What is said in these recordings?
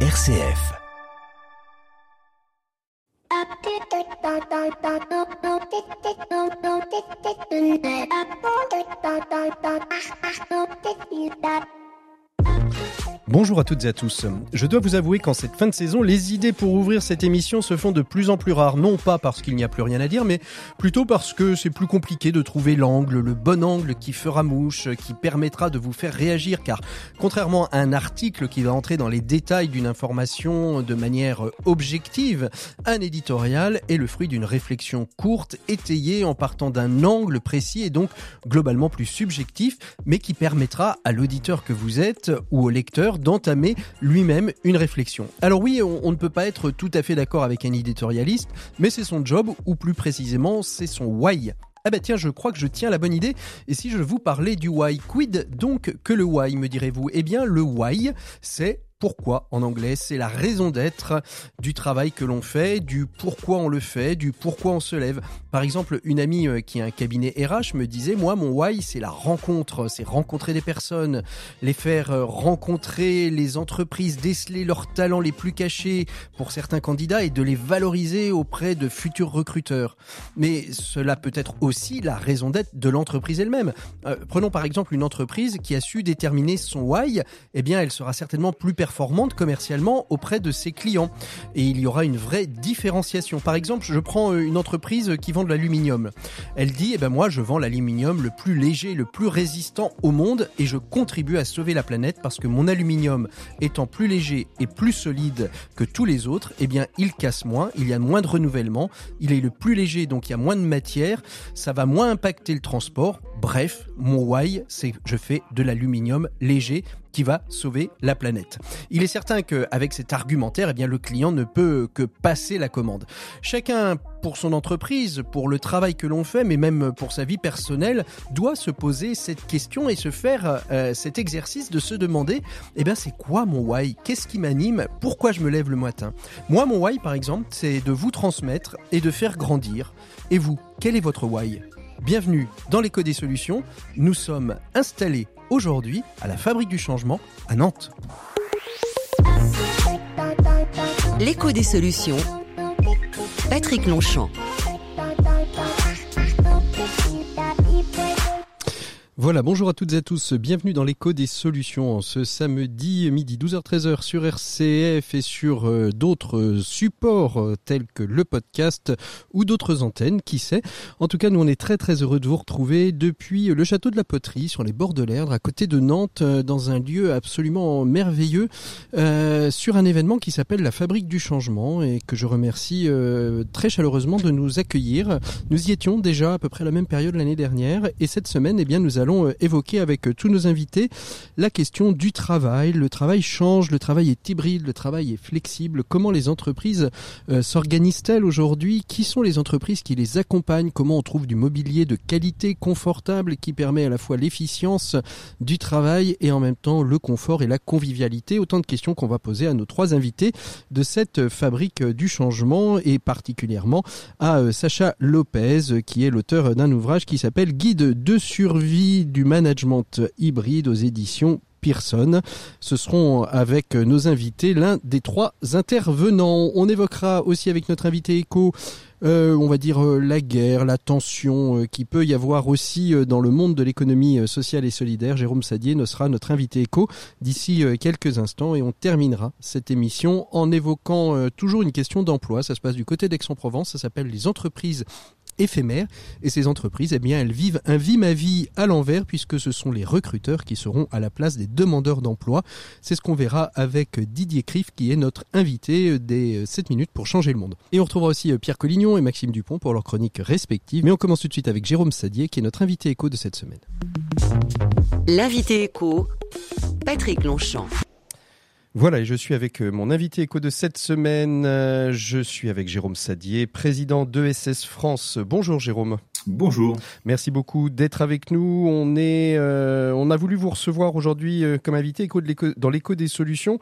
RCF. Bonjour à toutes et à tous. Je dois vous avouer qu'en cette fin de saison, les idées pour ouvrir cette émission se font de plus en plus rares, non pas parce qu'il n'y a plus rien à dire, mais plutôt parce que c'est plus compliqué de trouver l'angle, le bon angle qui fera mouche, qui permettra de vous faire réagir, car contrairement à un article qui va entrer dans les détails d'une information de manière objective, un éditorial est le fruit d'une réflexion courte, étayée en partant d'un angle précis et donc globalement plus subjectif, mais qui permettra à l'auditeur que vous êtes ou au lecteur d'entamer lui-même une réflexion. Alors oui, on, ne peut pas être tout à fait d'accord avec un éditorialiste, mais c'est son job, ou plus précisément, c'est son why. Ah bah tiens, je crois que je tiens la bonne idée. Et si je vous parlais du why, quid donc que le why, me direz-vous? Eh bien, le why, c'est pourquoi en anglais. C'est la raison d'être du travail que l'on fait, du pourquoi on le fait, du pourquoi on se lève. Par exemple, une amie euh, qui a un cabinet RH me disait, moi, mon why, c'est la rencontre, c'est rencontrer des personnes, les faire euh, rencontrer les entreprises, déceler leurs talents les plus cachés pour certains candidats et de les valoriser auprès de futurs recruteurs. Mais cela peut être aussi la raison d'être de l'entreprise elle-même. Euh, prenons par exemple une entreprise qui a su déterminer son why, eh bien, elle sera certainement plus performante performante commercialement auprès de ses clients. Et il y aura une vraie différenciation. Par exemple, je prends euh, une entreprise qui vend de l'aluminium. Elle dit, eh ben moi, je vends l'aluminium le plus léger, le plus résistant au monde et je contribue à sauver la planète parce que mon aluminium étant plus léger et plus solide que tous les autres, eh bien, il casse moins, il y a moins de renouvellement, il est le plus léger, donc il y a moins de matière, ça va moins impacter le transport. Bref, mon why, c'est je fais de l'aluminium léger qui va sauver la planète. Il est certain qu'avec cet argumentaire, eh bien, le client ne peut que passer la commande. Chacun, pour son entreprise, pour le travail que l'on fait, mais même pour sa vie personnelle, doit se poser cette question et se faire euh, cet exercice de se demander, eh bien, c'est quoi mon why? Qu'est-ce qui m'anime? Pourquoi je me lève le matin? Moi, mon why, par exemple, c'est de vous transmettre et de faire grandir. Et vous, quel est votre why? Bienvenue dans l'écho des solutions. Nous sommes installés aujourd'hui à la Fabrique du Changement à Nantes. L'écho des solutions. Patrick Longchamp. Voilà, bonjour à toutes et à tous, bienvenue dans l'écho des solutions ce samedi midi 12h-13h sur RCF et sur euh, d'autres supports euh, tels que le podcast ou d'autres antennes, qui sait. En tout cas, nous on est très très heureux de vous retrouver depuis le château de la Poterie sur les bords de l'Erdre à côté de Nantes euh, dans un lieu absolument merveilleux sur un événement qui s'appelle la Fabrique du Changement et que je remercie très chaleureusement de nous accueillir. Nous y étions déjà à peu près à la même période l'année dernière et cette semaine, eh bien, nous allons allons euh, évoquer avec euh, tous nos invités la question du travail. Le travail change, le travail est hybride, le travail est flexible. Comment les entreprises euh, s'organisent-elles aujourd'hui? Qui sont les entreprises qui les accompagnent? Comment on trouve du mobilier de qualité, confortable, qui permet à la fois l'efficience du travail et en même temps le confort et la convivialité? Autant de questions qu'on va poser à nos trois invités de cette fabrique du changement et particulièrement à Sacha Lopez qui est l'auteur d'un ouvrage qui s'appelle Guide de survie du management hybride aux éditions Pearson. Ce seront avec nos invités l'un des trois intervenants. On évoquera aussi avec notre invité éco euh, on va dire euh, la guerre, la tension euh, qui peut y avoir aussi dans le monde de l'économie sociale et solidaire. Jérôme Sadier ne sera notre invité éco d'ici quelques instants et on terminera cette émission en évoquant toujours une question d'emploi. Ça se passe du côté d'Aix-en-Provence, ça s'appelle les entreprises éphémères. Et ces entreprises, eh bien, elles vivent un vie ma vie à l'envers puisque ce sont les recruteurs qui seront à la place des demandeurs d'emploi. C'est ce qu'on verra avec Didier Criff qui est notre invité des 7 minutes pour changer le monde. Et on retrouvera aussi euh, Pierre Collignon et Maxime Dupont pour leurs chroniques respectives. Mais on commence tout de suite avec Jérôme Sadier qui est notre invité écho de cette semaine. L'invité écho, Patrick Longchamp. Voilà, et je suis avec euh, mon invité éco de cette semaine. Euh, je suis avec Jérôme Sadier, président d'ESS France. Bonjour Jérôme. Bonjour. Merci beaucoup d'être avec nous. On est, euh, on a voulu vous recevoir aujourd'hui comme invité éco dans l'écho des solutions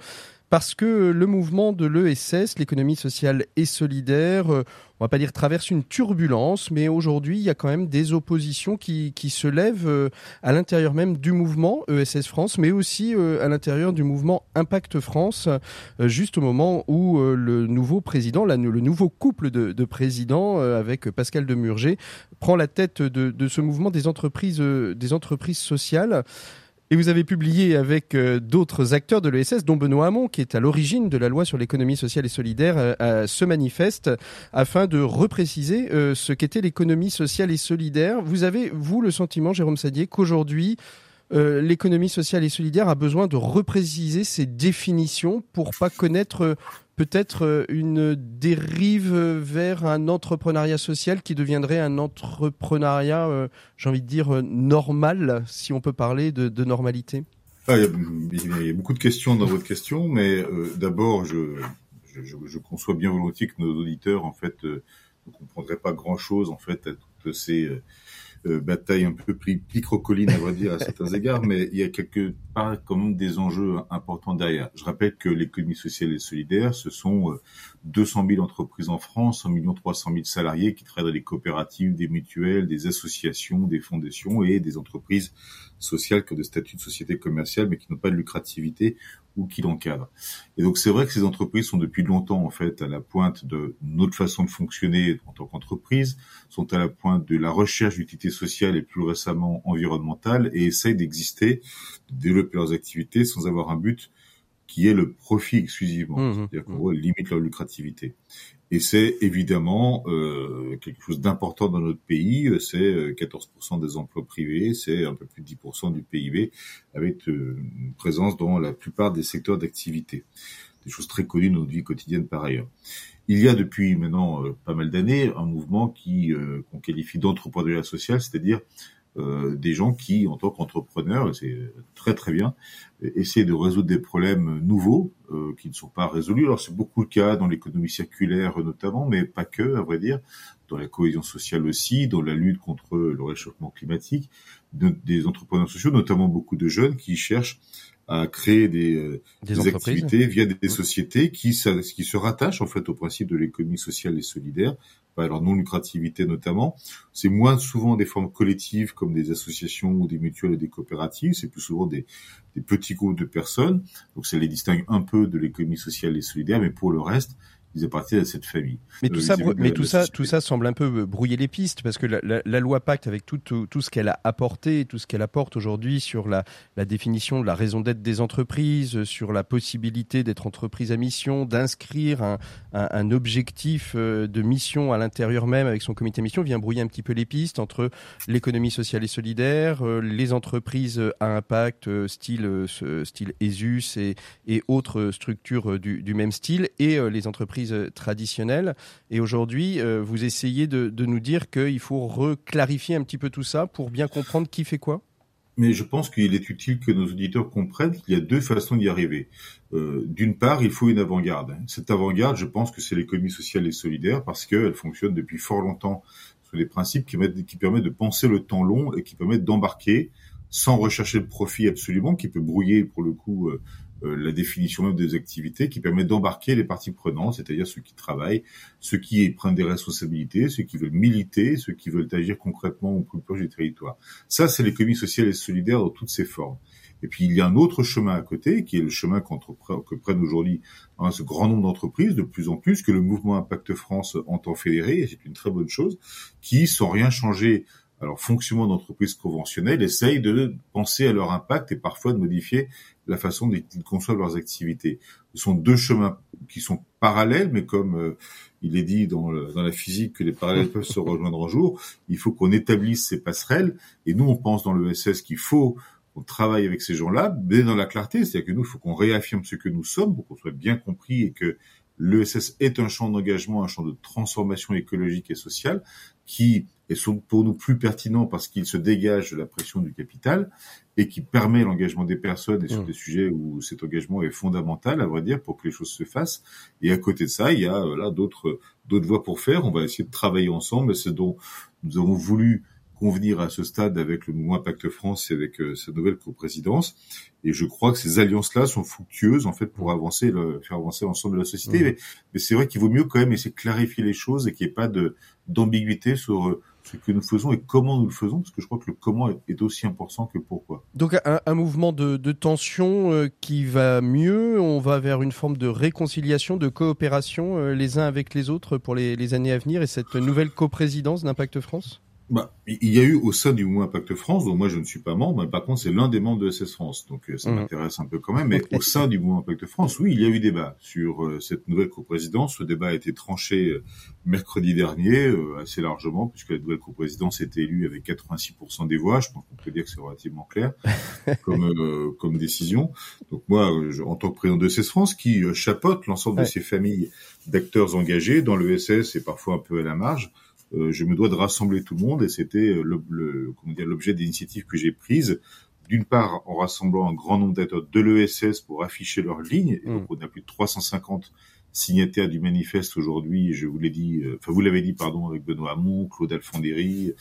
parce que le mouvement de l'ESS, l'économie sociale et solidaire, euh, on va pas dire traverse une turbulence, mais aujourd'hui, il y a quand même des oppositions qui, qui se lèvent euh, à l'intérieur même du mouvement ESS France, mais aussi euh, à l'intérieur du mouvement Impact France, juste au moment où le nouveau président, le nouveau couple de, de présidents avec Pascal Demurger, prend la tête de, de ce mouvement des entreprises, des entreprises sociales. Et vous avez publié avec euh, d'autres acteurs de l'ESS, dont Benoît Hamon, qui est à l'origine de la loi sur l'économie sociale et solidaire, euh, ce manifeste afin de repréciser euh, ce qu'était l'économie sociale et solidaire. Vous avez, vous, le sentiment, Jérôme Sadier, qu'aujourd'hui, l'économie sociale et solidaire a besoin de repréciser ses définitions pour pas connaître peut-être euh, une dérive vers un entrepreneuriat social qui deviendrait un entrepreneuriat, euh, j'ai envie de dire, euh, normal, si on peut parler de, normalité. Ah, il, y a, beaucoup de questions dans votre question, mais d'abord, je, je, conçois bien volontiers que nos auditeurs, en fait, ne comprendraient pas grand-chose, en fait, à toutes ces euh, bataille un peu picrocoline à vrai dire à certains égards, mais il y a quelque part quand même des enjeux importants derrière. Je rappelle que l'économie sociale et solidaire, ce sont 200 euh, 000 entreprises en France, 1 300 000 salariés qui travaillent dans des coopératives, des mutuelles, des associations, des fondations et des entreprises sociales qui ont des statuts de société commerciale mais qui n'ont pas de lucrativité ou qui l'encadrent. Et donc c'est vrai que ces entreprises sont depuis longtemps en fait à la pointe de notre façon de fonctionner en tant qu'entreprise, sont à la pointe de la recherche d'utilité sociale et plus récemment environnementale et essayent d'exister, de développer leurs activités sans avoir un but qui est le profit exclusivement, mmh, mmh, c'est-à-dire qu'on mmh. limite leur lucrativité. Et c'est évidemment euh, quelque chose d'important dans notre pays. C'est 14% euh, des emplois privés, c'est un peu plus de 10% du PIB, avec euh, une présence dans la plupart des secteurs d'activité. Des choses très connues dans notre vie quotidienne par ailleurs. Il y a depuis maintenant euh, pas mal d'années un mouvement qui qu'on qualifie d'entrepreneuriat social, c'est-à-dire euh, des gens qui, en tant qu'entrepreneurs, c'est très très bien, essaient de résoudre des problèmes nouveaux euh, qui ne sont pas résolus. Alors c'est beaucoup le cas dans l'économie circulaire notamment, mais pas que, à vrai dire, dans la cohésion sociale aussi, dans la lutte contre le réchauffement climatique, des entrepreneurs sociaux, notamment beaucoup de jeunes qui cherchent à créer des, euh, des, activités via des, sociétés qui, qui se rattachent en fait au principe de l'économie sociale et solidaire, par leur non lucrativité notamment. C'est moins souvent des formes collectives comme des associations ou des mutuelles et des coopératives, c'est plus souvent des, des petits groupes de personnes. Donc ça les distingue un peu de l'économie sociale et solidaire, mais pour le reste, ils appartiennent à cette famille. Mais tout euh, ça, mais tout ça, tout ça semble un peu euh, brouiller les pistes parce que la, la, loi Pacte, avec tout, tout, tout ce qu'elle a apporté, tout ce qu'elle apporte aujourd'hui sur la, la définition de la raison d'être des entreprises, sur la possibilité d'être entreprise à mission, d'inscrire un, un, un, objectif euh, de mission à l'intérieur même avec son comité mission, vient brouiller un petit peu les pistes entre l'économie sociale et solidaire, les entreprises à impact, style, style ESUS et, et autres structures du, du même style, et les entreprises euh, traditionnelle. Et aujourd'hui, euh, vous essayez de, nous dire qu'il faut reclarifier un petit peu tout ça pour bien comprendre qui fait quoi? Mais je pense qu'il est utile que nos auditeurs comprennent qu'il y a deux façons d'y arriver. Euh, d'une part, il faut une avant-garde. Cette avant-garde, je pense que c'est l'économie sociale et solidaire parce qu'elle fonctionne depuis fort longtemps sur des principes qui, qui permettent de penser le temps long et qui permettent d'embarquer sans rechercher le profit absolument, qui peut brouiller pour le coup la définition même des activités qui permet d'embarquer les parties prenantes, c'est-à-dire ceux qui travaillent, ceux qui prennent des responsabilités, ceux qui veulent militer, ceux qui veulent agir concrètement au plus proche du territoire. Ça, c'est l'économie sociale et solidaire dans toutes ses formes. Et puis il y a un autre chemin à côté, qui est le chemin que prennent aujourd'hui hein, ce grand nombre d'entreprises, de plus en plus, que le mouvement Impact France entend fédérer, et c'est une très bonne chose, qui, sans rien changer alors fonctionnement d'entreprises conventionnelles, essayent de penser à leur impact et parfois de modifier la façon dont ils conçoivent leurs activités. Ce sont deux chemins qui sont parallèles, mais comme euh, il est dit dans, la physique que les parallèles peuvent se rejoindre un jour, il faut qu'on établisse ces passerelles. Et nous, on pense dans le SS qu'il faut qu'on travaille avec ces gens-là, mais dans la clarté, c'est-à-dire que nous, il faut qu'on réaffirme ce que nous sommes pour qu'on soit bien compris et que l'ESS est un champ d'engagement, un champ de transformation écologique et sociale qui est pour nous plus pertinent parce qu'il se dégage de la pression du capital et qui permet l'engagement des personnes et sur mmh. des sujets où cet engagement est fondamental, à vrai dire, pour que les choses se fassent. Et à côté de ça, il y a là d'autres d'autres voies pour faire. On va essayer de travailler ensemble. C'est dont nous avons voulu convenir à ce stade avec le mouvement Impact France et avec sa nouvelle coprésidence. Et je crois que ces alliances-là sont fructueuses en fait pour avancer, le, faire avancer l'ensemble de la société. Mmh. Mais, mais c'est vrai qu'il vaut mieux quand même essayer de clarifier les choses et qu'il n'y ait pas de d'ambiguïté sur ce que nous faisons et comment nous le faisons, parce que je crois que le comment est aussi important que pourquoi. Donc un, mouvement de, tension euh, qui va mieux, on va vers une forme de réconciliation, de coopération euh, les uns avec les autres pour les années à venir et cette nouvelle coprésidence d'Impact France? Bah, il y a eu au sein du mouvement Impact France, dont moi je ne suis pas membre, mais par contre c'est l'un des membres de SS France, donc euh, ça mmh. m'intéresse un peu quand même. Mais au sein du mouvement Impact France, oui, il y a eu débat sur euh, cette nouvelle coprésidence. Ce débat a été tranché euh, mercredi dernier assez largement, puisque la nouvelle coprésidence était élue avec 86% des voix. Je pense qu'on peut dire que c'est relativement clair comme comme décision. Donc moi, en tant que président de SS France, qui chapeaute l'ensemble de ces familles d'acteurs engagés dans le SS et parfois un peu à la marge. Euh, je me dois de rassembler tout le monde et c'était euh, le, l'objet d'initiatives que j'ai prises. D'une part, en rassemblant un grand nombre d'acteurs de l'ESS pour afficher leurs lignes. Et donc, mm. on a plus de 350 signataires du manifeste aujourd'hui, je vous l'ai dit, euh, enfin vous l'avez dit, pardon, avec Benoît Hamon, Claude Alfondéry,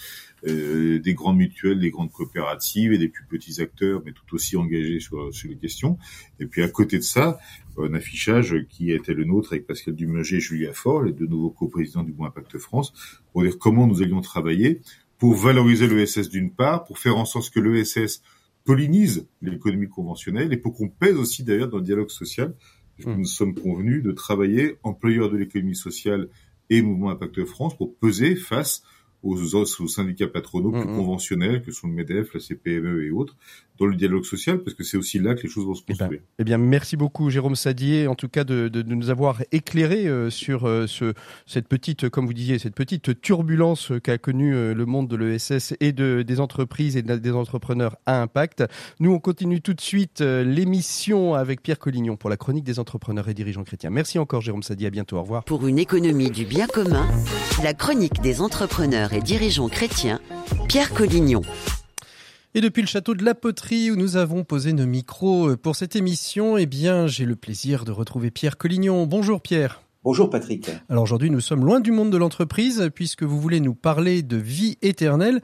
euh, des grandes mutuelles, des grandes coopératives et des plus petits acteurs, mais tout aussi engagés sur, sur les questions. Et puis à côté de ça, un affichage qui était le nôtre avec Pascal Dumager et Julia Faure, les deux nouveaux coprésidents du Bon Impact France, pour dire comment nous allions travailler pour valoriser l'ESS d'une part, pour faire en sorte que l'ESS pollinise l'économie conventionnelle et pour qu'on pèse aussi d'ailleurs dans le dialogue social Mmh. Nous sommes convenus de travailler, employeurs de l'économie sociale et Mouvement Impact France, pour peser face aux, aux syndicats patronaux plus mmh, mmh. conventionnels que sont le MEDEF, la CPME et autres, dans le dialogue social, parce que c'est aussi là que les choses vont se eh ben, construire. Eh bien, merci beaucoup Jérôme Sadier, en tout cas de, de, de nous avoir éclairé euh, sur euh, ce, cette petite, comme vous disiez, cette petite turbulence qu'a connue euh, le monde de l'ESS et de, des entreprises et des entrepreneurs à impact. Nous, on continue tout de suite l'émission avec Pierre Collignon pour la chronique des entrepreneurs et dirigeants chrétiens. Merci encore Jérôme Sadier, à bientôt, au revoir. Pour une économie du bien commun, la chronique des entrepreneurs et dirigeants chrétiens, Pierre Collignon. Et depuis le château de la Poterie où nous avons posé nos micros euh, pour cette émission, eh bien, j'ai le plaisir de retrouver Pierre Collignon. Bonjour Pierre. Bonjour Patrick. Alors aujourd'hui, nous sommes loin du monde de l'entreprise puisque vous voulez nous parler de vie éternelle.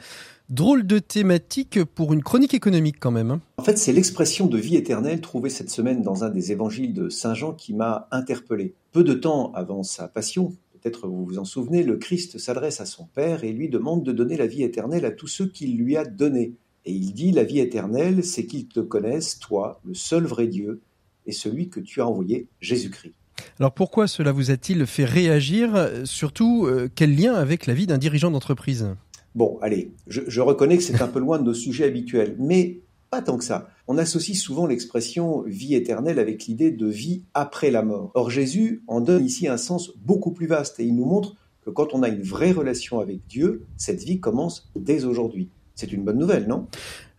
Drôle de thématique pour une chronique économique quand même. Hein. En fait, c'est l'expression de vie éternelle trouvée cette semaine dans un des évangiles de Saint Jean qui m'a interpellé. Peu de temps avant sa passion, peut-être vous vous en souvenez, le Christ s'adresse à son Père et lui demande de donner la vie éternelle à tous ceux qu'il lui a donnés. Et il dit, la vie éternelle, c'est qu'ils te connaissent, toi, le seul vrai Dieu, et celui que tu as envoyé, Jésus-Christ. Alors pourquoi cela vous a-t-il fait réagir Surtout, euh, quel lien avec la vie d'un dirigeant d'entreprise? Bon, allez, je, je reconnais que c'est un peu loin de nos sujets habituels, mais pas tant que ça. On associe souvent l'expression vie éternelle avec l'idée de vie après la mort. Or Jésus en donne ici un sens beaucoup plus vaste et il nous montre que quand on a une vraie relation avec Dieu, cette vie commence dès aujourd'hui. C'est une bonne nouvelle, non?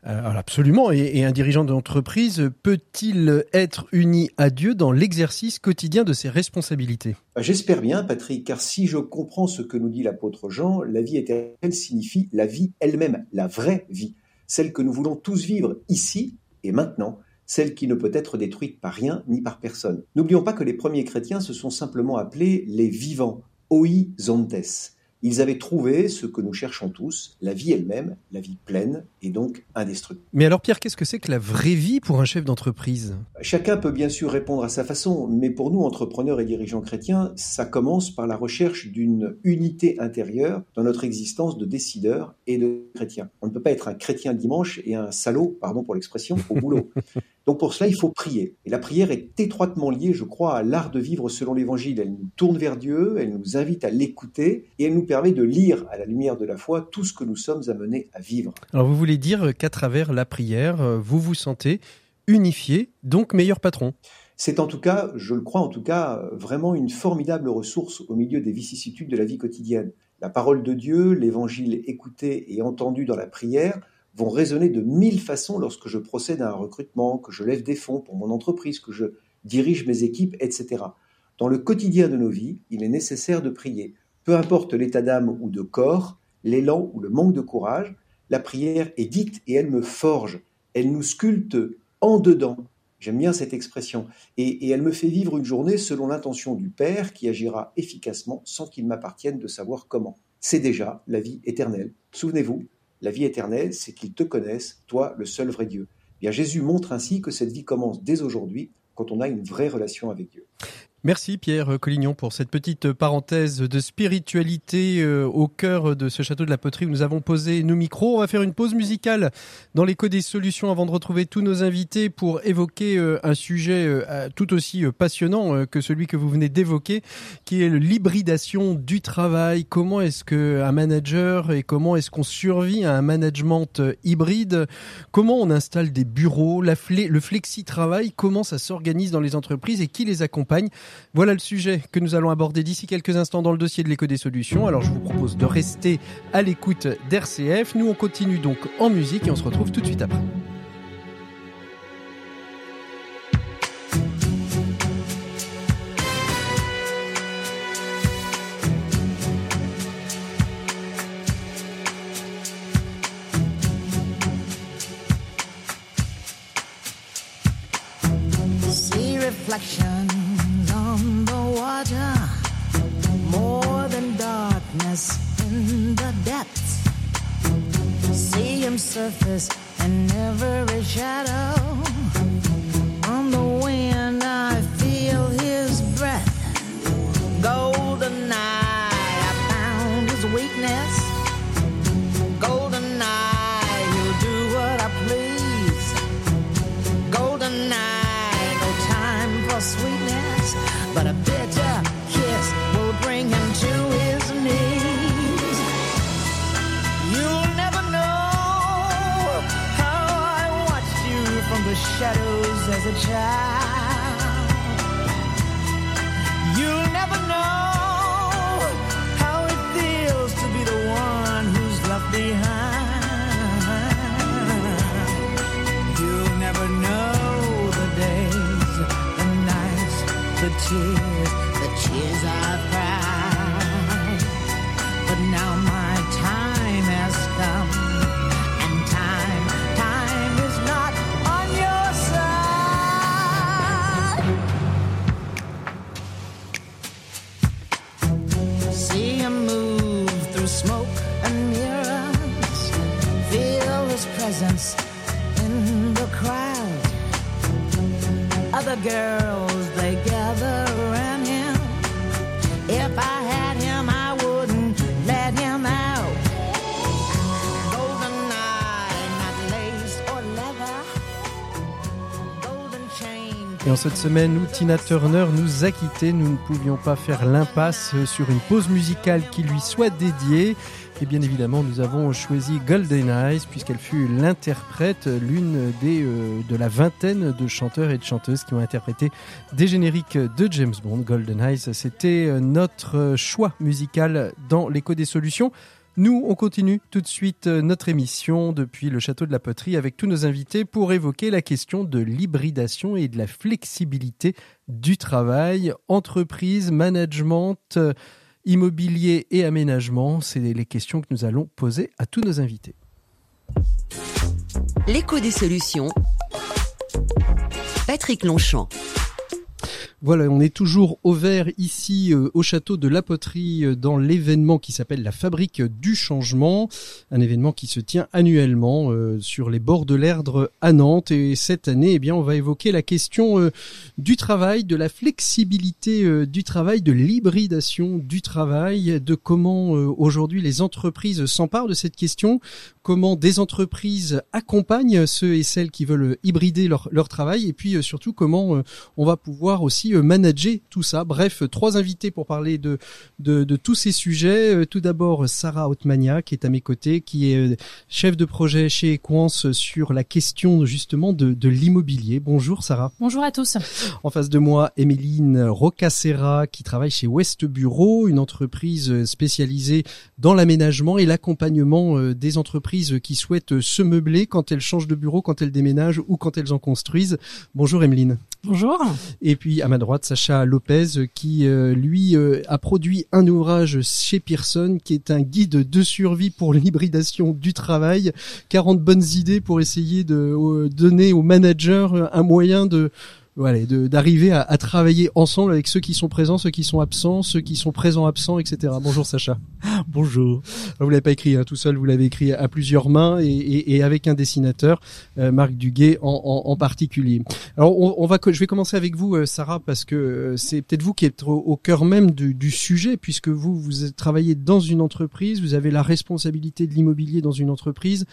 Euh, absolument. Et, un dirigeant d'entreprise peut-il être uni à Dieu dans l'exercice quotidien de ses responsabilités? Bah, J'espère bien, Patrick, car si je comprends ce que nous dit l'apôtre Jean, la vie éternelle signifie la vie elle-même, la vraie vie, celle que nous voulons tous vivre ici et maintenant, celle qui ne peut être détruite par rien ni par personne. N'oublions pas que les premiers chrétiens se sont simplement appelés les vivants, oi zontes ils avaient trouvé ce que nous cherchons tous, la vie elle-même, la vie pleine et donc indestructible. Mais alors Pierre, qu'est-ce que c'est que la vraie vie pour un chef d'entreprise? Chacun peut bien sûr répondre à sa façon, mais pour nous, entrepreneurs et dirigeants chrétiens, ça commence par la recherche d'une unité intérieure dans notre existence de décideurs et de chrétiens. On ne peut pas être un chrétien dimanche et un salaud, pardon pour l'expression, au boulot. Donc pour cela, il faut prier. Et la prière est étroitement liée, je crois, à l'art de vivre selon l'Évangile. Elle nous tourne vers Dieu, elle nous invite à l'écouter et elle nous permet de lire à la lumière de la foi tout ce que nous sommes amenés à vivre. Alors vous voulez dire qu'à travers la prière, euh, vous vous sentez unifié, donc meilleur patron? C'est en tout cas, je le crois en tout cas, vraiment une formidable ressource au milieu des vicissitudes de la vie quotidienne. La parole de Dieu, l'évangile écouté et entendu dans la prière, vont résonner de mille façons lorsque je procède à un recrutement, que je lève des fonds pour mon entreprise, que je dirige mes équipes, etc. Dans le quotidien de nos vies, il est nécessaire de prier. Peu importe l'état d'âme ou de corps, l'élan ou le manque de courage, la prière est dite et elle me forge. Elle nous sculpte en dedans. J'aime bien cette expression. Et, et, elle me fait vivre une journée selon l'intention du Père qui agira efficacement sans qu'il m'appartienne de savoir comment. C'est déjà la vie éternelle. Souvenez-vous, la vie éternelle, c'est qu'ils te connaissent, toi, le seul vrai Dieu. Bien, Jésus montre ainsi que cette vie commence dès aujourd'hui quand on a une vraie relation avec Dieu. Merci Pierre Collignon pour cette petite parenthèse de spiritualité euh, au cœur de ce château de la poterie où nous avons posé nos micros. On va faire une pause musicale dans l'écho des solutions avant de retrouver tous nos invités pour évoquer euh, un sujet euh, tout aussi passionnant que celui que vous venez d'évoquer, qui est l'hybridation du travail. Comment est-ce que un manager et comment est-ce qu'on survit à un management hybride? Comment on installe des bureaux, le flexi-travail, comment ça s'organise dans les entreprises et qui les accompagne? Voilà le sujet que nous allons aborder d'ici quelques instants dans le dossier de l'écho des solutions. Alors je vous propose de rester à l'écoute d'RCF. Nous on continue donc en musique et on se retrouve tout de suite après. In the depths. See him surface in every shadow. On the wind, I as a child. Semaine où Tina Turner nous a quittés, nous ne pouvions pas faire l'impasse sur une pause musicale qui lui soit dédiée. Et bien évidemment, nous avons choisi Golden Eyes puisqu'elle fut l'interprète, l'une des euh, de la vingtaine de chanteurs et de chanteuses qui ont interprété des génériques de James Bond. Golden Eyes, c'était euh, notre choix musical dans l'écho des solutions. Nous, on continue tout de suite euh, notre émission depuis le château de la poterie avec tous nos invités pour évoquer la question de l'hybridation et de la flexibilité du travail, entreprise, management, euh, immobilier et aménagement. C'est les questions que nous allons poser à tous nos invités. L'écho des solutions. Patrick Longchamp. Voilà, on est toujours au vert ici euh, au château de la Poterie euh, dans l'événement qui s'appelle la Fabrique du Changement, un événement qui se tient annuellement euh, sur les bords de l'Erdre à Nantes. Et cette année, eh bien, on va évoquer la question du travail, de la flexibilité du travail, de l'hybridation du travail, de comment aujourd'hui les entreprises s'emparent de cette question, comment des entreprises accompagnent ceux et celles qui veulent hybrider leur, leur travail, et puis euh, surtout comment euh, on va pouvoir aussi euh, manager tout ça. Bref, trois invités pour parler de, de, de tous ces sujets. Tout d'abord, Sarah Otmania, qui est à mes côtés, qui est chef de projet chez Equance sur la question justement de, de l'immobilier. Bonjour Sarah. Bonjour à tous. En face de moi, Emeline Rocacera, qui travaille chez West Bureau, une entreprise spécialisée dans l'aménagement et l'accompagnement des entreprises qui souhaitent se meubler quand elles changent de bureau, quand elles déménagent ou quand elles en construisent. Bonjour Emeline. Bonjour. Et puis à ma droite, Sacha Lopez, qui euh, lui euh, a produit un ouvrage chez Pearson, qui est un guide de survie pour l'hybridation du travail. 40 bonnes idées pour essayer de euh, donner aux managers un moyen de voilà, d'arriver à, à travailler ensemble avec ceux qui sont présents, ceux qui sont absents, ceux qui sont présents absents, etc. Bonjour Sacha. Bonjour. Vous l'avez pas écrit hein, tout seul, vous l'avez écrit à plusieurs mains et, et- et avec un dessinateur, euh, Marc Duguay en, en- en particulier. Alors on, on va, je vais commencer avec vous, euh, Sarah, parce que euh, c'est peut-être vous qui êtes au, au cœur même du, du sujet, puisque vous vous travaillez dans une entreprise, vous avez la responsabilité de l'immobilier dans une entreprise.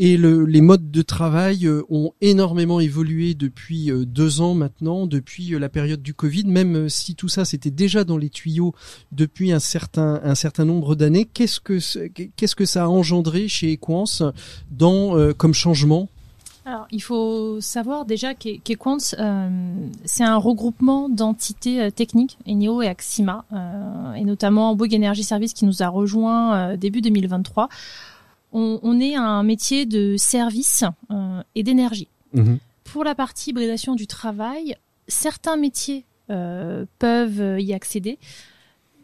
Et le- les modes de travail euh, ont énormément évolué depuis euh, deux ans maintenant, depuis euh, la période du Covid, même si tout ça c'était déjà dans les tuyaux depuis un certain un certain nombre d'années. Qu'est-ce que ce- qu'est-ce que ça a engendré chez Equance dans euh, comme changement? Alors, il faut savoir déjà qu'E- qu'Equance, euh, c'est un regroupement d'entités euh, techniques, Eneo et Axima, euh, et notamment Bouygues Energy Service qui nous a rejoint début 2023. On, on est un métier de service euh, et d'énergie. Pour la partie hybridation du travail, certains métiers euh, peuvent y accéder,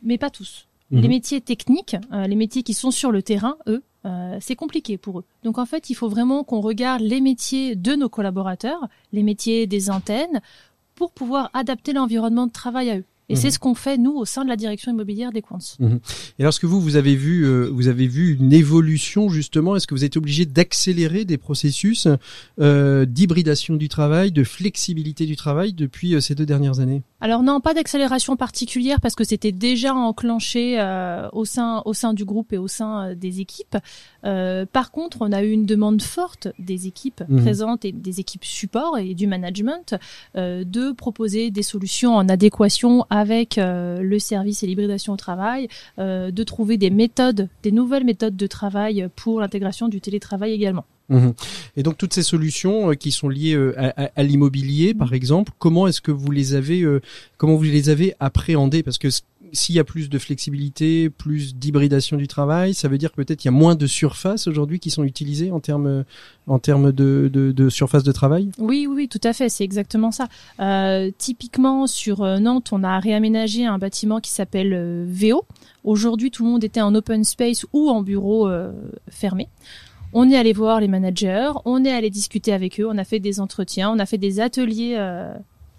mais pas tous. Mhm. Les métiers techniques, euh, les métiers qui sont sur le terrain, eux, euh, c'est compliqué pour eux. Donc en fait, il faut vraiment qu'on regarde les métiers de nos collaborateurs, les métiers des antennes, pour pouvoir adapter l'environnement de travail à eux. Et Mhm. c'est ce qu'on fait nous au sein de la direction immobilière des Quants. Et lorsque vous vous avez vu euh, vous avez vu une évolution justement, est-ce que vous êtes obligé d'accélérer des processus euh, d'hybridation du travail, de flexibilité du travail depuis euh, ces deux dernières années? Alors non, pas d'accélération particulière parce que c'était déjà enclenché euh, au sein au sein du groupe et au sein euh, des équipes. Euh, par contre, on a eu une demande forte des équipes Mhm. présentes et des équipes support et du management euh, de proposer des solutions en adéquation avec euh, le service et l'hybridation au travail, euh, de trouver des méthodes, des nouvelles méthodes de travail pour l'intégration du télétravail également. Mhm. Et donc toutes ces solutions euh, qui sont liées à, l'immobilier, par exemple, comment est-ce que vous les avez, comment vous les avez appréhendées? Parce que s'il y a plus de flexibilité, plus d'hybridation du travail, ça veut dire peut-être il y a moins de surfaces aujourd'hui qui sont utilisées en termes en termes de, de, de surface de travail? Oui, oui, tout à fait, c'est exactement ça. Euh, typiquement, sur euh, Nantes, on a réaménagé un bâtiment qui s'appelle euh, VO. Aujourd'hui, tout le monde était en open space ou en bureau euh, fermé. On est allé voir les managers, on est allé discuter avec eux, on a fait des entretiens, on a fait des ateliers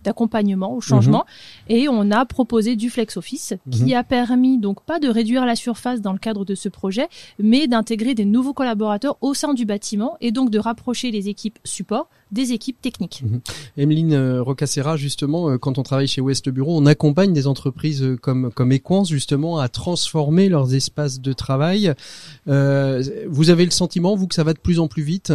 d'accompagnement au changement et on a proposé du flex office qui a permis donc pas de réduire la surface dans le cadre de ce projet, mais d'intégrer des nouveaux collaborateurs au sein du bâtiment et donc de rapprocher les équipes support des équipes techniques. Emeline euh, Rocacera, justement, euh, quand on travaille chez West Bureau, on accompagne des entreprises euh, comme comme Equance justement à transformer leurs espaces de travail. Euh, vous avez le sentiment, vous, que ça va de plus en plus vite?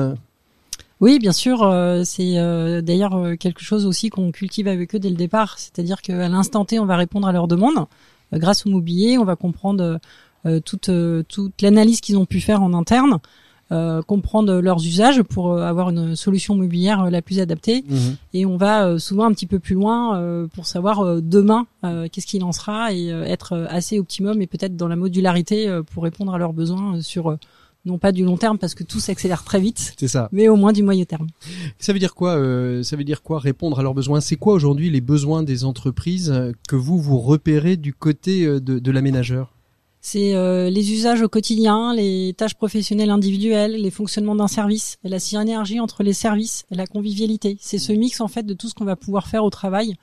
Oui, bien sûr. euh, c'est euh, d'ailleurs euh, quelque chose aussi qu'on cultive avec eux dès le départ. C'est-à-dire qu'à l'instant T, on va répondre à leurs demandes. Euh, grâce au mobilier, on va comprendre toute, toute l'analyse qu'ils ont pu faire en interne, comprendre leurs usages pour avoir une solution mobilière la plus adaptée. Et on va souvent un petit peu plus loin pour savoir demain qu'est-ce qu'il en sera et être assez optimum et peut-être dans la modularité pour répondre à leurs besoins sur non pas du long terme parce que tout s'accélère très vite, C'est ça. mais au moins du moyen terme. Ça veut dire quoi euh, Ça veut dire quoi répondre à leurs besoins? C'est quoi aujourd'hui les besoins des entreprises euh, que vous vous repérez du côté euh, de, de l'aménageur? C'est euh, les usages au quotidien, les tâches professionnelles individuelles, les fonctionnements d'un service, la synergie entre les services, la convivialité. C'est ce mix en fait de tout ce qu'on va pouvoir faire au travail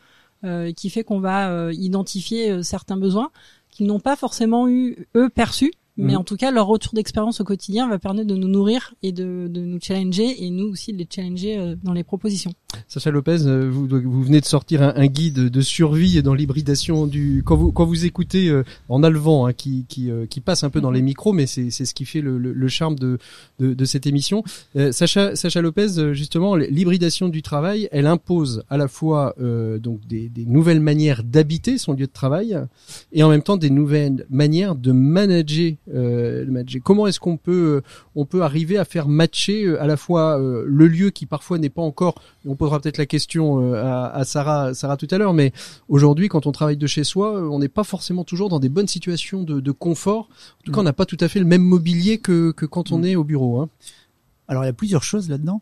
euh, qui fait qu'on va euh, identifier certains besoins qu'ils n'ont pas forcément eu eux perçus. Mais Mhm. en tout cas, leur retour d'expérience au quotidien va permettre de nous nourrir et de, de nous challenger et nous aussi de les challenger euh, dans les propositions. Sacha Lopez, euh, vous, vous venez de sortir un, un guide de survie dans l'hybridation du. Quand vous quand vous écoutez euh, en Alvan, hein, qui qui, euh, qui passe un peu dans les micros, mais c'est c'est ce qui fait le, le, le charme de, de de cette émission. Euh, Sacha Sacha Lopez, euh, justement, l'hybridation du travail, elle impose à la fois euh, donc des, des nouvelles manières d'habiter son lieu de travail et en même temps des nouvelles manières de manager. Euh, le manager. Comment est-ce qu'on peut on peut arriver à faire matcher à la fois euh, le lieu qui parfois n'est pas encore on posera peut-être la question euh, à, à Sarah, Sarah tout à l'heure, mais aujourd'hui, quand on travaille de chez soi, euh, on n'est pas forcément toujours dans des bonnes situations de, de confort. En tout cas, on n'a pas tout à fait le même mobilier que, que quand on est au bureau. Hein. Alors il y a plusieurs choses là-dedans.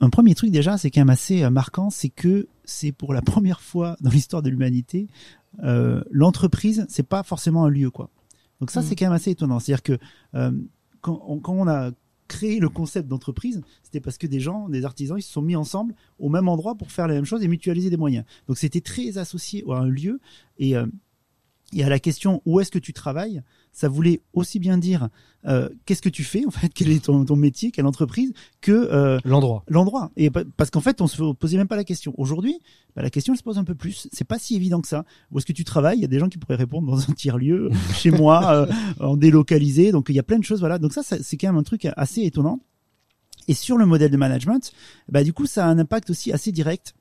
Un premier truc déjà, c'est quand même assez euh, marquant, c'est que c'est pour la première fois dans l'histoire de l'humanité, euh, l'entreprise, c'est pas forcément un lieu, quoi. Donc ça, Mhm. c'est quand même assez étonnant. C'est-à-dire que euh, quand, on, quand on a créé le concept d'entreprise, c'était parce que des gens, des artisans, ils se sont mis ensemble au même endroit pour faire la même chose et mutualiser des moyens. Donc c'était très associé à un lieu et euh, Et à la question où est-ce que tu travailles, ça voulait aussi bien dire euh, qu'est-ce que tu fais en fait, quel est ton, ton métier, quelle entreprise, que euh, L'endroit. l'endroit. Et pa- parce qu'en fait, on se posait même pas la question. Aujourd'hui, bah, la question elle se pose un peu plus. C'est pas si évident que ça. Où est-ce que tu travailles? Il y a des gens qui pourraient répondre dans un tiers lieu, chez moi, euh, en délocalisé. Donc il y a plein de choses. Voilà. Donc ça, ça c'est quand même un truc assez étonnant. Et sur le modèle de management, bah du coup, ça a un impact aussi assez direct.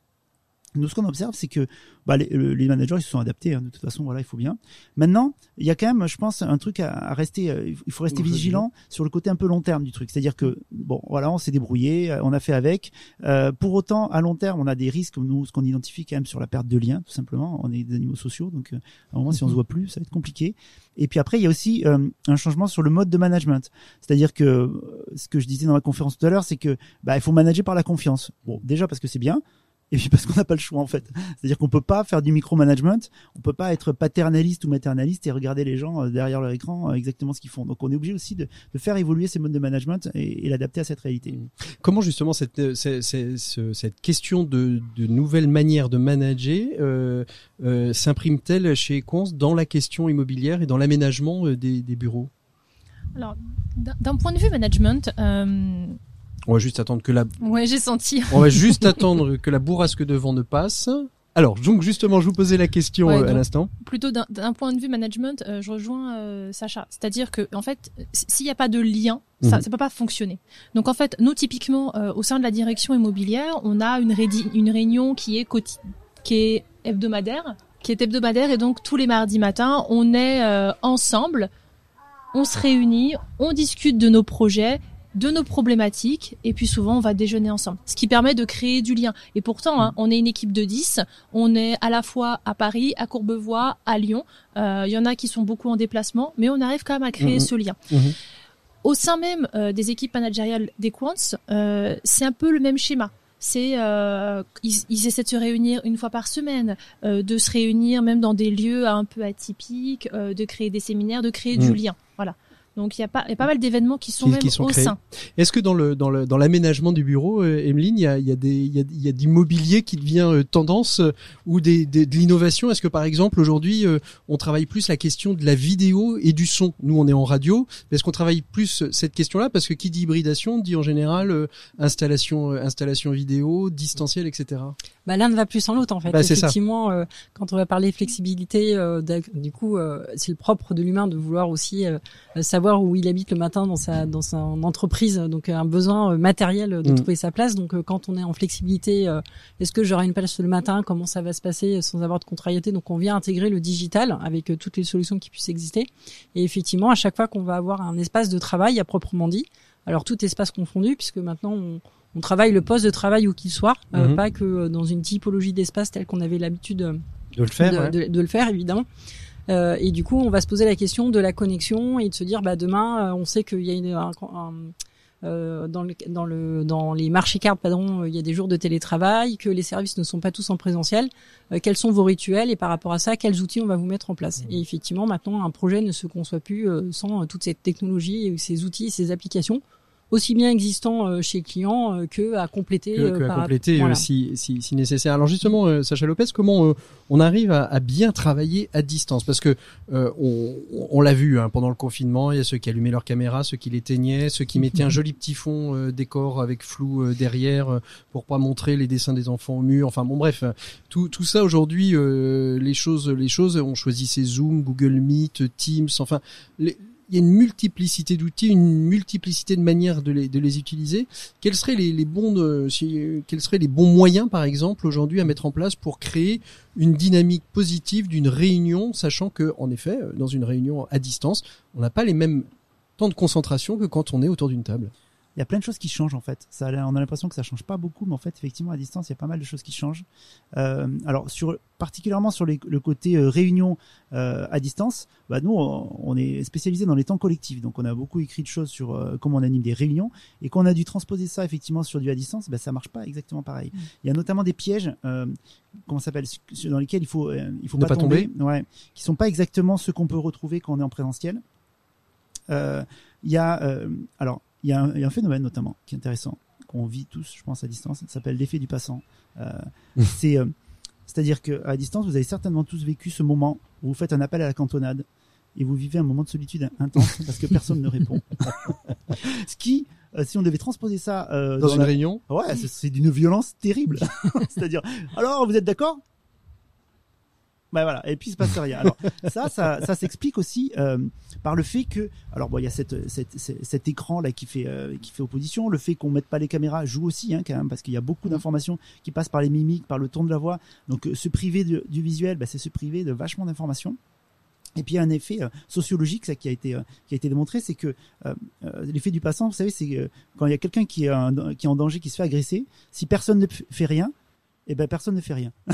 Nous, ce qu'on observe, c'est que bah, les, les managers ils se sont adaptés. hein, de toute façon, voilà, il faut bien. Maintenant, il y a quand même, je pense, un truc à, à rester. euh, Il faut rester vigilant sur le côté un peu long terme du truc. C'est-à-dire que bon, voilà, on s'est débrouillé, euh, on a fait avec. Euh, pour autant, à long terme, on a des risques. Nous, ce qu'on identifie quand même sur la perte de liens, tout simplement. On est des animaux sociaux, donc euh, à un moment, si on se voit plus, ça va être compliqué. Et puis après, il y a aussi euh, un changement sur le mode de management. C'est-à-dire que euh, ce que je disais dans la conférence tout à l'heure, c'est que bah, il faut manager par la confiance. Bon, déjà parce que c'est bien. Et puis parce qu'on n'a pas le choix en fait. C'est-à-dire qu'on peut pas faire du micromanagement, on peut pas être paternaliste ou maternaliste et regarder les gens euh, derrière leur écran euh, exactement ce qu'ils font. Donc on est obligé aussi de, de faire évoluer ces modes de management et, et l'adapter à cette réalité. Comment justement cette, euh, cette question de, de nouvelles manières de manager euh, euh, s'imprime-t-elle chez Equance dans la question immobilière et dans l'aménagement des, des bureaux? Alors, d'un d'un point de vue management, euh, On va juste attendre que la, ouais, j'ai senti. on va juste attendre que la bourrasque de vent ne passe. Alors, donc justement, je vous posais la question Ouais, euh, à l'instant. plutôt d'un- point de vue management, euh, je rejoins euh, Sacha. C'est-à-dire que en fait, s'il n'y a pas de lien, ça Mhm. ça peut pas fonctionner. Donc en fait, nous typiquement euh, au sein de la direction immobilière, on a une, réunion qui est qui est hebdomadaire, qui est hebdomadaire et donc tous les mardis matins, on est ensemble, on se réunit, on discute de nos projets de nos problématiques et puis souvent on va déjeuner ensemble ce qui permet de créer du lien et pourtant hein, on est une équipe de 10 on est à la fois à Paris à Courbevoie à Lyon Euh, il y en a qui sont beaucoup en déplacement mais on arrive quand même à créer Mhm. ce lien Mhm. au sein même euh, des équipes managériales des Quants euh, c'est un peu le même schéma c'est euh, ils, ils essaient de se réunir une fois par semaine, euh, de se réunir même dans des lieux un peu atypiques, euh, de créer des séminaires, de créer du Mm. lien. Voilà. Donc il y a pas, il y a pas mal d'événements qui sont Qui- même qui sont au créés. sein. Est-ce que dans le dans le dans l'aménagement du bureau, euh, Emeline, il y a il y a des il y a, il y a d'immobilier qui devient euh, tendance euh, ou des, des- de l'innovation? Est-ce que par exemple aujourd'hui euh, on travaille plus la question de la vidéo et du son? Nous on est en radio, mais est-ce qu'on travaille plus cette question-là? Parce que qui dit hybridation dit en général euh, installation euh, installation vidéo, distanciel, etc. Bah, l'un ne va plus sans l'autre en fait. Bah, c'est ça. Effectivement, euh, quand on va parler flexibilité, euh, du coup, euh, c'est le propre de l'humain de vouloir aussi euh, euh, savoir où il habite le matin dans sa dans sa entreprise, donc euh, un besoin euh, matériel de Mm. trouver sa place. Donc euh, quand on est en flexibilité, euh, est-ce que j'aurai une place le matin? Comment ça va se passer sans avoir de contrariété? Donc on vient intégrer le digital avec euh, toutes les solutions qui puissent exister. Et effectivement, à chaque fois qu'on va avoir un espace de travail à proprement dit, alors tout espace confondu, puisque maintenant on, on travaille le poste de travail où qu'il soit, euh, Mhm. pas que euh, dans une typologie d'espace telle qu'on avait l'habitude euh, De le faire. de, ouais. de- de le faire évidemment. Euh, et du coup, on va se poser la question de la connexion et de se dire, bah demain, euh, on sait qu'il y a une, un, un- euh, dans, le, dans, le, dans les marchés cartes, pardon, il y a des jours de télétravail, que les services ne sont pas tous en présentiel. Euh, quels sont vos rituels et par rapport à ça, quels outils on va vous mettre en place? Et effectivement, maintenant, un projet ne se conçoit plus euh, sans toute cette technologie, ces outils, et ces applications, aussi bien existants euh, chez le client euh, que à compléter. que, euh, que à par- compléter voilà. si, si, si nécessaire. Alors justement, Sacha Lopez, comment on arrive à, à bien travailler à distance? Parce que euh, on, on l'a vu hein, pendant le confinement, il y a ceux qui allumaient leur caméra, ceux qui l'éteignaient, ceux qui mettaient un joli petit fond euh, décor avec flou euh, derrière pour pas montrer les dessins des enfants au mur. Enfin bon, bref, tout, tout ça aujourd'hui, euh, les choses, les choses, on choisit ces Zoom, Google Meet, Teams, enfin. Les, il y a une multiplicité d'outils, une multiplicité de manières de les, utiliser. Quels seraient les, les bons, euh, si, euh, quels seraient les bons moyens, par exemple, aujourd'hui à mettre en place pour créer une dynamique positive d'une réunion, sachant que, en effet, euh, dans une réunion à distance, on n'a pas les mêmes temps de concentration que quand on est autour d'une table? Il y a plein de choses qui changent en fait. Ça, on a l'impression que ça change pas beaucoup, mais en fait, effectivement, à distance, il y a pas mal de choses qui changent. Euh, alors, sur, particulièrement sur les- le côté euh, réunion euh, à distance, bah, nous, on, on est spécialisé dans les temps collectifs. Donc, on a beaucoup écrit de choses sur euh, comment on anime des réunions. Et quand on a dû transposer ça effectivement sur du à distance, bah, ça marche pas exactement pareil. Il y a notamment des pièges, euh, comment ça s'appelle, dans lesquels il faut, il faut Ne pas, pas tomber, ouais, qui sont pas exactement ceux qu'on peut retrouver quand on est en présentiel. Euh, Il y a, euh, alors, il y, a un, il y a un phénomène notamment qui est intéressant qu'on vit tous, je pense, à distance. Ça s'appelle l'effet du passant. Euh, c'est euh, C'est-à-dire que à distance, vous avez certainement tous vécu ce moment où vous faites un appel à la cantonade et vous vivez un moment de solitude intense parce que personne ne répond. Ce qui, euh, si on devait transposer ça Dans une la- réunion? Ouais, c'est- c'est d'une violence terrible. C'est-à-dire, alors vous êtes d'accord? Bah voilà, et puis il se passe rien. Alors ça, ça, ça s'explique aussi euh, par le fait que, alors bon, il y a cette, cette, cette- cet écran là qui fait euh, qui fait opposition, le fait qu'on mette pas les caméras joue aussi hein, quand même parce qu'il y a beaucoup d'informations qui passent par les mimiques, par le ton de la voix. Donc euh, se priver de- du visuel, bah, c'est se priver de vachement d'informations. Et puis il y a un effet euh, sociologique, ça qui a été euh, qui a été démontré, c'est que euh, euh, l'effet du passant, vous savez, c'est euh, quand il y a quelqu'un qui est qui est en danger, qui se fait agresser, si personne ne fait rien, eh ben personne ne fait rien.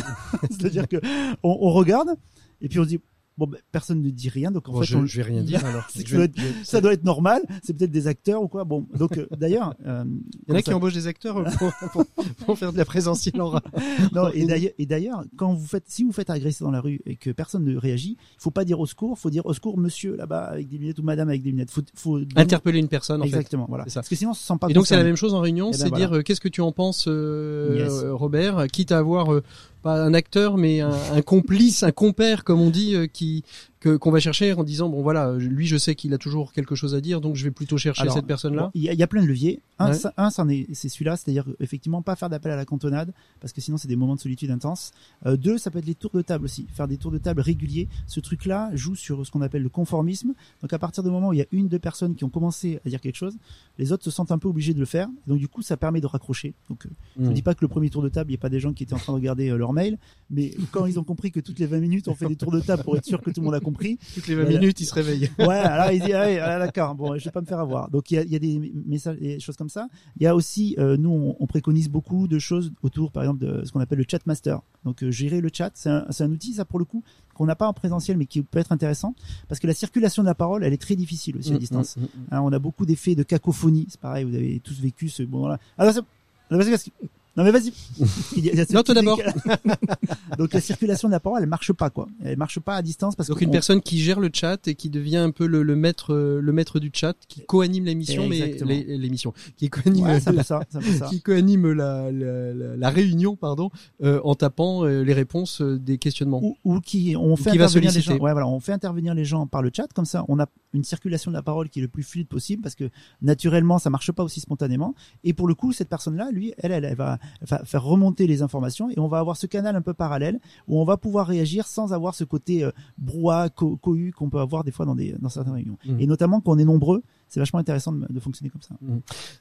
C'est-à-dire que on, on regarde et puis on se dit bon ben, personne ne dit rien, donc en Bon, fait je, on- je vais rien dire alors. Je vais- ça doit être- ça doit être normal, c'est peut-être des acteurs ou quoi. Bon, donc euh, d'ailleurs, euh, Il y en a qui embauchent des acteurs pour, pour, pour faire de la présentielle en non, et d'ailleurs, et d'ailleurs, quand vous faites, si vous faites agresser dans la rue et que personne ne réagit, il faut pas dire au secours, faut dire au secours, monsieur là-bas avec des lunettes ou madame avec des lunettes. Faut, faut Interpeller une personne en fait. Exactement, voilà. Ça. Parce que sinon, on se sent pas. Et donc c'est la même chose en réunion, Eh ben, c'est voilà. dire euh, qu'est-ce que tu en penses, euh, Yes. Robert, quitte à avoir pas un acteur mais un, complice, un compère comme on dit, euh, qui que qu'on va chercher en disant bon voilà, lui je sais qu'il a toujours quelque chose à dire, donc je vais plutôt chercher Alors, cette personne-là. Bon, Il y, a- il y a plein de leviers. Un, Ouais. un, c'en est, c'est celui-là, c'est-à-dire effectivement pas faire d'appel à la cantonade, parce que sinon c'est des moments de solitude intense. Euh, deux, ça peut être les tours de table aussi, faire des tours de table réguliers. Ce truc-là joue sur ce qu'on appelle le conformisme. Donc à partir du moment où il y a une, deux personnes qui ont commencé à dire quelque chose, les autres se sentent un peu obligés de le faire. Donc du coup, ça permet de raccrocher. Donc euh, je ne dis pas que le premier tour de table, il n'y a pas des gens qui étaient en train de regarder euh, leur mail, mais quand ils ont compris que toutes les 20 minutes, on fait des tours de table pour être sûr que tout le monde a compris, Toutes les 20 Voilà. minutes, il se réveille. Ouais, alors il dit, ah ouais, ah, d'accord, bon, je vais pas me faire avoir. Donc il y a, il y a des messages, des choses comme ça. Il y a aussi, euh, nous, on, on préconise beaucoup de choses autour, par exemple, de ce qu'on appelle le chat master. Donc euh, gérer le chat, c'est un, un outil, ça pour le coup, qu'on n'a pas en présentiel, mais qui peut être intéressant, parce que la circulation de la parole, elle est très difficile aussi à Mm, distance. mm, mm, mm. Hein, on a beaucoup d'effets de cacophonie, c'est pareil, vous avez tous vécu ce bon là. Alors, ça- non, mais vas-y. Non, toi d'abord. Donc la circulation de la parole, elle marche pas quoi. Elle marche pas à distance parce Donc que une personne qui gère le chat et qui devient un peu le, le maître, euh, le maître du chat, qui coanime l'émission, mais l'émission, qui coanime, Ouais, la, ça, ça. qui coanime la, la, la, la réunion, pardon, euh, en tapant euh, les réponses euh, des questionnements. ou, ou qui on fait qui va intervenir les gens. Ouais, voilà, on fait intervenir les gens par le chat comme ça, on a une circulation de la parole qui est le plus fluide possible parce que naturellement ça marche pas aussi spontanément. Et pour le coup, cette personne-là, lui, elle, elle, elle va fa- faire remonter les informations et on va avoir ce canal un peu parallèle où on va pouvoir réagir sans avoir ce côté euh, brouhaha, co- cohue qu'on peut avoir des fois dans des dans certaines réunions. Mhm. Et notamment quand on est nombreux, c'est vachement intéressant de, de fonctionner comme ça.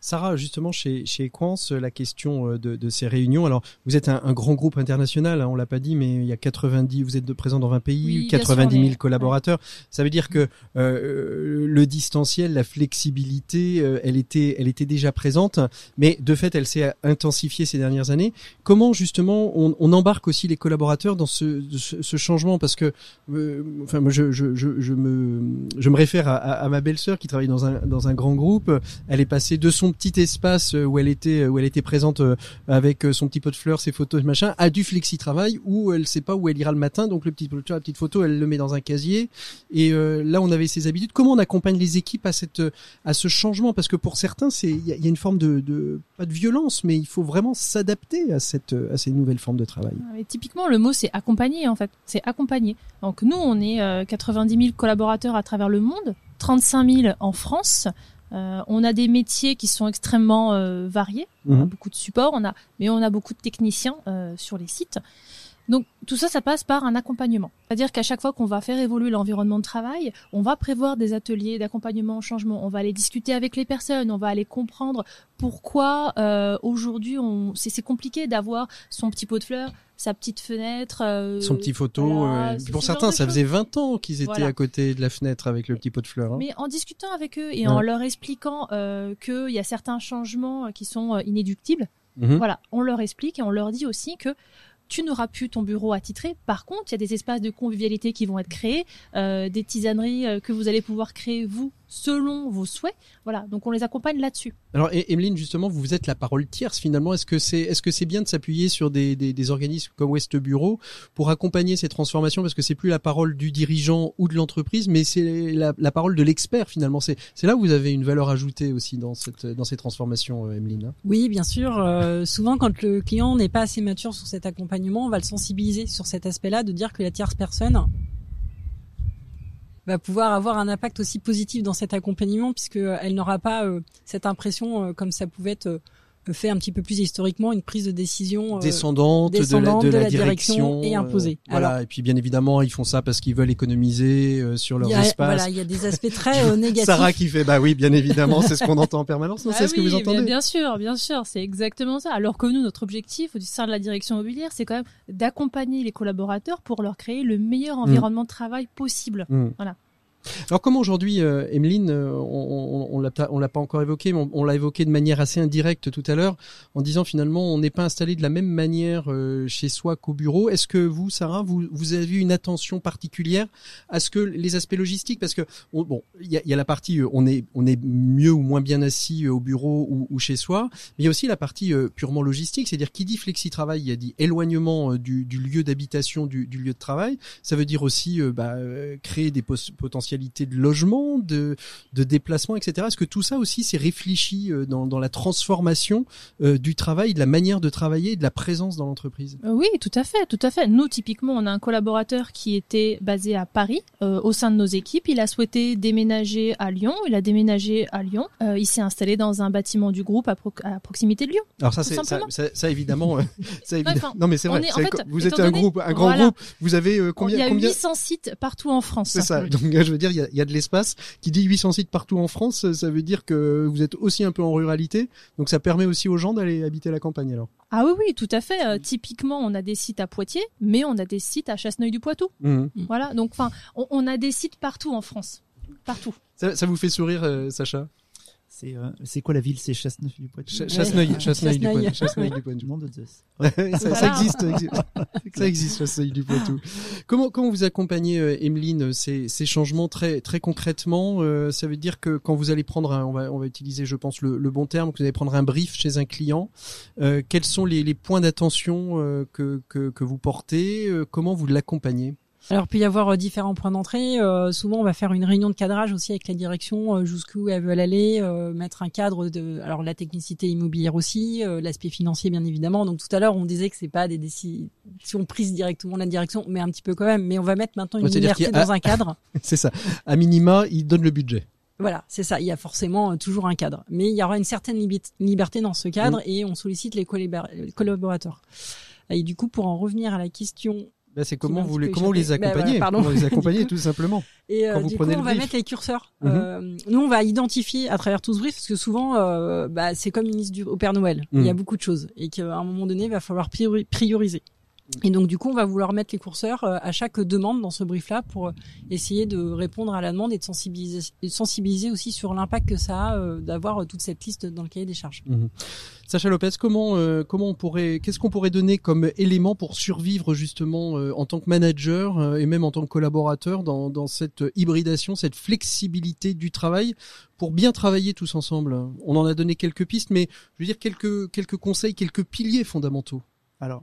Sarah, justement, chez, chez Equance, la question euh, de, de ces réunions. Alors, vous êtes un, un grand groupe international, hein, on l'a pas dit, mais il y a 90, vous êtes de présents dans 20 pays, Oui, bien sûr, 90 000 on est- collaborateurs. Ça veut dire que euh, le distanciel, la flexibilité, euh, elle était, elle était déjà présente, mais de fait, elle s'est intensifiée ces dernières années. Comment justement on, on embarque aussi les collaborateurs dans ce, ce, ce changement? Parce que, euh, enfin, moi, je, je, je, je me, je me réfère à, à, à ma belle-sœur qui travaille dans un, dans un grand groupe. Elle est passée de son petit espace euh, où elle était, où elle était présente euh, avec euh, son petit pot de fleurs, ses photos, machin, à du flexi-travail où elle sait pas où elle ira le matin. Donc le petit, la petite photo, elle le met dans un casier. Et euh, là, on avait ses habitudes. Comment on accompagne les équipes à cette, à ce changement? Parce que pour certains, c'est, il y, a- une forme de, de, pas de violence, mais il faut vraiment s'adapter à cette, à ces nouvelles formes de travail. Ah, Mais typiquement, le mot c'est accompagner en fait. C'est accompagner. Donc nous, on est euh, 90 000 collaborateurs à travers le monde, 35 000 en France. Euh, on a des métiers qui sont extrêmement euh, variés. On a Mhm. beaucoup de supports, on a, mais on a beaucoup de techniciens euh, sur les sites. Donc tout ça, ça passe par un accompagnement. C'est-à-dire qu'à chaque fois qu'on va faire évoluer l'environnement de travail, on va prévoir des ateliers d'accompagnement au changement. On va aller discuter avec les personnes, on va aller comprendre pourquoi euh, aujourd'hui on c'est c'est compliqué d'avoir son petit pot de fleurs, sa petite fenêtre, euh, Son petit photo. voilà, euh, pour ce certains, ça faisait 20 ans qu'ils étaient Voilà. à côté de la fenêtre avec le petit pot de fleurs. hein. Mais en discutant avec eux et Ouais. en leur expliquant euh, qu'il y a certains changements qui sont euh, inéductibles, Mhm. voilà, on leur explique et on leur dit aussi que tu n'auras plus ton bureau attitré. Par contre, il y a des espaces de convivialité qui vont être créés, euh, des tisaneries euh, que vous allez pouvoir créer vous selon vos souhaits. Voilà, donc on les accompagne là-dessus. Alors, et- Emeline, justement, vous êtes la parole tierce finalement. Est-ce que c'est, est-ce que c'est bien de s'appuyer sur des, des, des organismes comme West Bureau pour accompagner ces transformations? Parce que c'est plus la parole du dirigeant ou de l'entreprise, mais c'est la, la parole de l'expert finalement. C'est, c'est là où vous avez une valeur ajoutée aussi dans cette, dans ces transformations, euh, Emeline. hein. Oui, bien sûr. euh, souvent, quand le client n'est pas assez mature sur cet accompagnement, on va le sensibiliser sur cet aspect-là, de dire que la tierce personne va pouvoir avoir un impact aussi positif dans cet accompagnement, puisque euh, elle n'aura pas euh, cette impression, euh, comme ça pouvait être fait un petit peu plus historiquement, une prise de décision euh, descendante, descendante de, la, de, de la la direction direction et euh, imposée. voilà. Alors- et puis bien évidemment, ils font ça parce qu'ils veulent économiser euh, sur a, espaces. voilà, il y a des aspects très euh, négatifs. Sarah qui fait bah oui, bien évidemment, c'est ce qu'on entend en permanence. Non, Ah c'est ce que vous entendez. Bien sûr, bien sûr, c'est exactement ça. Alors que nous, notre objectif au sein de la direction immobilière, c'est quand même d'accompagner les collaborateurs pour leur créer le meilleur environnement de travail possible. Hmm. Voilà. Alors comment aujourd'hui, euh, Emeline, euh, on, on, on l'a pas- encore évoqué, mais on, l'a évoqué de manière assez indirecte tout à l'heure, en disant finalement on n'est pas installé de la même manière euh, chez soi qu'au bureau. Est-ce que vous, Sarah, vous, vous avez une attention particulière à ce que les aspects logistiques, parce que on- bon, il y a, y a la partie euh, on est on est mieux ou moins bien assis euh, au bureau ou, ou chez soi, mais il y a aussi la partie purement logistique, c'est-à-dire qui dit flexi-travail, il y a dit éloignement du, du lieu d'habitation, du, du lieu de travail. Ça veut dire aussi bah, créer des pos- potentialités de logement, de, de déplacement, etc. Est-ce que tout ça aussi c'est réfléchi euh, dans, dans la transformation euh, du travail, de la manière de travailler, et de la présence dans l'entreprise? Euh, Oui, tout à fait, tout à fait. Nous, typiquement, on a un collaborateur qui était basé à Paris euh, au sein de nos équipes. Il a souhaité déménager à Lyon. Il a déménagé à Lyon. Euh, il s'est installé dans un bâtiment du groupe à, pro- à proximité de Lyon. Alors ça, c'est ça, simplement. ça, ça, évidemment, euh, ça évidemment. Enfin, non mais c'est vrai. est- en c'est- fait, vous êtes un groupe, un grand voilà. groupe. Vous avez combien il y a combien 800 sites partout en France. C'est ça. Donc je veux dire, il y a, y a de l'espace. Qui dit 800 sites partout en France, ça veut dire que vous êtes aussi un peu en ruralité. Donc ça permet aussi aux gens d'aller habiter la campagne. Alors. Ah oui, oui, tout à fait. Euh, typiquement, on a des sites à Poitiers, mais on a des sites à Chasseneuil-du-Poitou. Mhm. Voilà, donc enfin, on, on a des sites partout en France. Partout. Ça, ça vous fait sourire, euh, Sacha? C'est euh, c'est quoi la ville? C'est Chasseneuil du Poitou. Ch- Chasseneuil. Chasseneuil du. Poitou. Chasseneuil du Poitou. Monde de Zeus. Ouais, ça, existe, ça existe. Ça existe, Chasseneuil du Poitou. Comment, comment vous accompagnez, euh, Emeline, ces, ces changements très, très concrètement? Euh, Ça veut dire que quand vous allez prendre, un, on va, on va utiliser, je pense, le, le bon terme, que vous allez prendre un brief chez un client. euh, quels sont les, les points d'attention euh, que, que, que vous portez euh, Comment vous l'accompagnez? Alors, il peut y avoir euh, différents points d'entrée. Euh, souvent, on va faire une réunion de cadrage aussi avec la direction, euh, jusqu'où elles veulent aller, euh, mettre un cadre de, alors la technicité immobilière aussi, euh, l'aspect financier bien évidemment. Donc tout à l'heure, on disait que c'est pas des décisions prises directement de la direction, mais un petit peu quand même. Mais on va mettre maintenant une liberté a- dans un cadre. C'est ça. À minima, il donne le budget. Voilà, c'est ça. Il y a forcément toujours un cadre, mais il y aura une certaine liberté dans ce cadre Mm. et on sollicite les collabor- collaborateurs. Et du coup, pour en revenir à la question Là, c'est comment vous les, peu comment vous les. Bah, accompagnez voilà, les accompagnez, tout simplement. Et euh, Quand vous du prenez coup, le on va mettre les curseurs. Mhm. Euh, nous, on va identifier à travers tout ce brief, parce que souvent, euh, bah, c'est comme une liste du, au Père Noël. Il y a Mhm. beaucoup de choses et qu'à un moment donné, il va falloir priori- prioriser. Et donc, du coup, on va vouloir mettre les curseurs euh, à chaque demande dans ce brief-là pour euh, essayer de répondre à la demande et de sensibiliser, et de sensibiliser aussi sur l'impact que ça a euh, d'avoir toute cette liste dans le cahier des charges. Mhm. Sacha Lopez, comment euh, comment on pourrait qu'est-ce qu'on pourrait donner comme élément pour survivre justement euh, en tant que manager euh, et même en tant que collaborateur dans dans cette hybridation, cette flexibilité du travail pour bien travailler tous ensemble? On en a donné quelques pistes, mais je veux dire quelques quelques conseils, quelques piliers fondamentaux. Alors,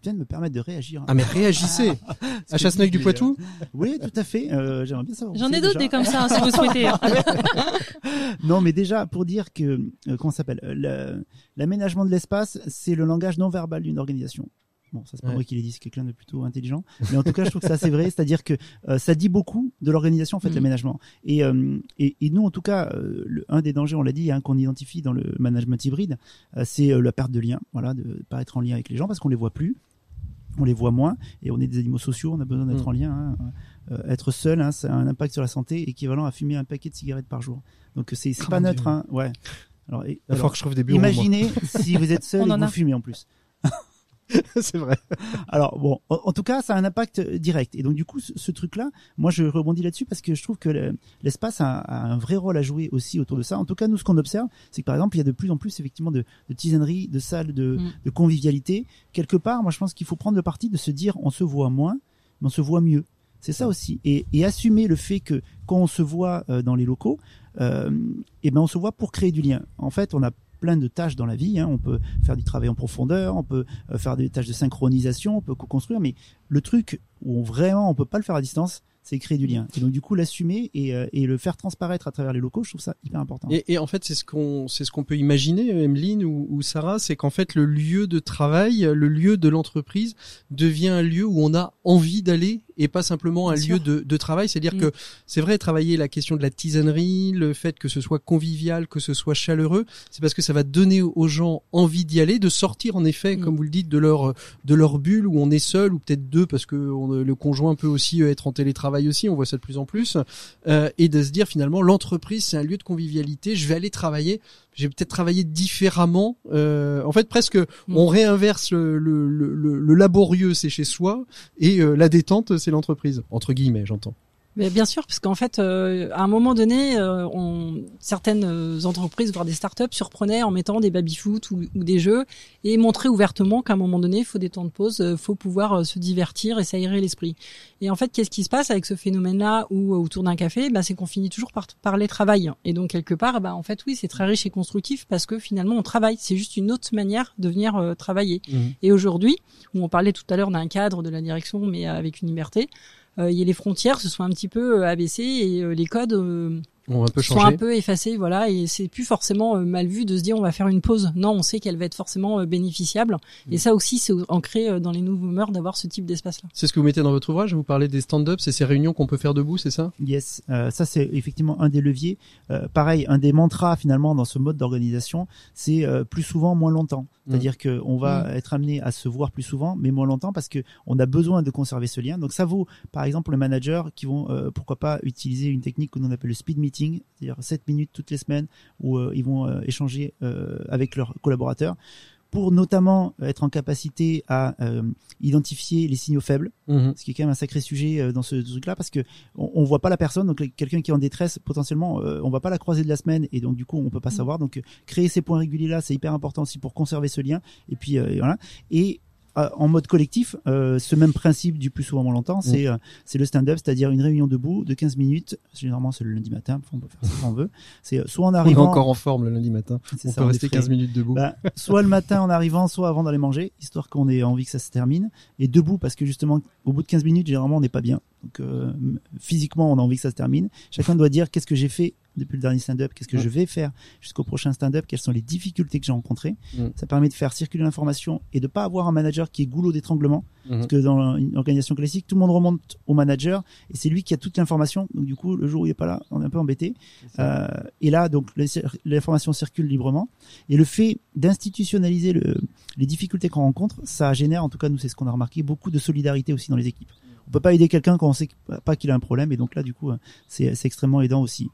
je viens de me permettre de réagir. Ah mais réagissez à Chasseneuil du Poitou. Oui, tout à fait. Euh, J'aimerais bien savoir. J'en ai d'autres comme ça, hein, si vous souhaitez. hein. Non, mais déjà pour dire que euh, comment ça s'appelle euh, l'aménagement de l'espace, c'est le langage non verbal d'une organisation. Bon, ça c'est pas Ouais. moi qui l'ai dit, c'est quelqu'un de plutôt intelligent. Mais en tout cas, je trouve que ça c'est vrai, c'est-à-dire que euh, ça dit beaucoup de l'organisation en fait Mhm. l'aménagement. Et, euh, et et nous en tout cas, euh, le, un des dangers, on l'a dit, hein, qu'on identifie dans le management hybride, euh, c'est euh, la perte de lien, voilà, de pas être en lien avec les gens parce qu'on les voit plus. On les voit moins et on est des animaux sociaux, on a besoin d'être Mhm. en lien. hein. Euh, être seul, hein, ça a un impact sur la santé équivalent à fumer un paquet de cigarettes par jour. Donc c'est Oh pas neutre, hein. ouais. Alors, et- Il falloir que je trouve des bureaux. moi. imaginez si vous êtes seul On et que en vous a. fumez en plus. c'est vrai. Alors bon, en, tout cas, ça a un impact direct. Et donc du coup, ce, ce truc-là, moi je rebondis là-dessus parce que je trouve que le- l'espace a, a un vrai rôle à jouer aussi autour de ça. En tout cas, nous, ce qu'on observe, c'est que par exemple, il y a de plus en plus effectivement de, de tisaneries, de salles, de, Mm. de convivialité. Quelque part, moi je pense qu'il faut prendre le parti de se dire, on se voit moins, mais on se voit mieux. C'est ça aussi. Et, et assumer le fait que quand on se voit euh, dans les locaux, euh, et ben on se voit pour créer du lien. En fait, on a plein de tâches dans la vie. hein. On peut faire du travail en profondeur, on peut euh, faire des tâches de synchronisation, on peut co-construire, mais le truc où on, vraiment on peut pas le faire à distance, c'est créer du lien. Et donc du coup l'assumer et, euh, et le faire transparaître à travers les locaux, je trouve ça hyper important. Et, et en fait, c'est ce qu'on c'est ce qu'on peut imaginer, Emeline ou, ou Sarah, c'est qu'en fait le lieu de travail, le lieu de l'entreprise devient un lieu où on a envie d'aller et pas simplement un Bien lieu de, de travail. C'est-à-dire Mm. que c'est vrai travailler la question de la tisanerie, le fait que ce soit convivial, que ce soit chaleureux, c'est parce que ça va donner aux gens envie d'y aller, de sortir en effet, Mm. comme vous le dites, de leur de leur bulle où on est seul ou peut-être deux parce que on- le conjoint peut aussi être en télétravail aussi. On voit ça de plus en plus euh, et de se dire finalement l'entreprise c'est un lieu de convivialité. Je vais aller travailler. J'ai peut-être travaillé différemment. Euh, en fait, presque, on réinverse le, le, le, le- le laborieux, c'est chez soi, et euh, la détente, c'est l'entreprise. Entre guillemets, j'entends. Mais bien sûr, parce qu'en fait, euh, à un moment donné, euh, on, certaines euh, entreprises, voire des startups, surprenaient en mettant des baby-foot ou, ou des jeux et montraient ouvertement qu'à un moment donné, il faut des temps de pause, il faut pouvoir euh, se divertir et s'aérer l'esprit. Et en fait, qu'est-ce qui se passe avec ce phénomène-là ou euh, autour d'un café? Bah, C'est qu'on finit toujours par parler travail. Et donc, quelque part, bah, en fait, oui, c'est très riche et constructif parce que finalement, on travaille. C'est juste une autre manière de venir euh, travailler. Et aujourd'hui, où on parlait tout à l'heure d'un cadre de la direction, mais avec une liberté, euh, il y a les frontières se sont un petit peu euh, abaissées et euh, les codes On va un peu sont changer. un peu effacés, voilà. Et c'est plus forcément euh, mal vu de se dire on va faire une pause. Non, on sait qu'elle va être forcément euh, bénéficiable. Mm. Et ça aussi, c'est ancré euh, dans les nouveaux mœurs d'avoir ce type d'espace-là. C'est ce que vous mettez dans votre ouvrage. Vous parlez des stand-up, c'est ces réunions qu'on peut faire debout, c'est ça? Yes, euh, ça c'est effectivement un des leviers. Euh, pareil, un des mantras finalement dans ce mode d'organisation, c'est euh, plus souvent, moins longtemps. C'est-à-dire que on va être amené à se voir plus souvent, mais moins longtemps parce que on a besoin de conserver ce lien. Donc ça vaut, par exemple, les managers qui vont, euh, pourquoi pas, utiliser une technique que l'on appelle le speed meeting, c'est-à-dire 7 minutes toutes les semaines où euh, ils vont euh, échanger euh, avec leurs collaborateurs pour notamment être en capacité à euh, identifier les signaux faibles Mhm. ce qui est quand même un sacré sujet euh, dans ce truc-là parce que on, on voit pas la personne donc quelqu'un qui est en détresse potentiellement euh, on va pas la croiser de la semaine et donc du coup on peut pas savoir. Donc créer ces points réguliers là c'est hyper important aussi pour conserver ce lien et puis euh, voilà. Et en mode collectif, euh, ce même principe du plus souvent moins longtemps, c'est euh, c'est le stand-up, c'est-à-dire une réunion debout de 15 minutes. Généralement, c'est le lundi matin, on peut faire ça quand on veut. C'est euh, soit en On est arrivant, encore en forme le lundi matin. On ça, peut est rester frais. 15 minutes debout. Bah, soit le matin en arrivant, soit avant d'aller manger, histoire qu'on ait envie que ça se termine. Et debout, parce que justement, au bout de 15 minutes, généralement, on n'est pas bien. Donc, euh, physiquement, on a envie que ça se termine. Chacun doit dire qu'est-ce que j'ai fait depuis le dernier stand-up, qu'est-ce que je vais faire jusqu'au prochain stand-up, quelles sont les difficultés que j'ai rencontrées? Mm. Ça permet de faire circuler l'information et de pas avoir un manager qui est goulot d'étranglement. Mhm. Parce que dans une organisation classique, tout le monde remonte au manager et c'est lui qui a toute l'information. Donc, du coup, le jour où il est pas là, on est un peu embêté. Euh, et là, donc, l'information circule librement. Et le fait d'institutionnaliser le, les difficultés qu'on rencontre, ça génère, en tout cas, nous, c'est ce qu'on a remarqué, beaucoup de solidarité aussi dans les équipes. On peut pas aider quelqu'un quand on sait pas qu'il a un problème, et donc là, du coup, euh, c'est extrêmement aidant aussi.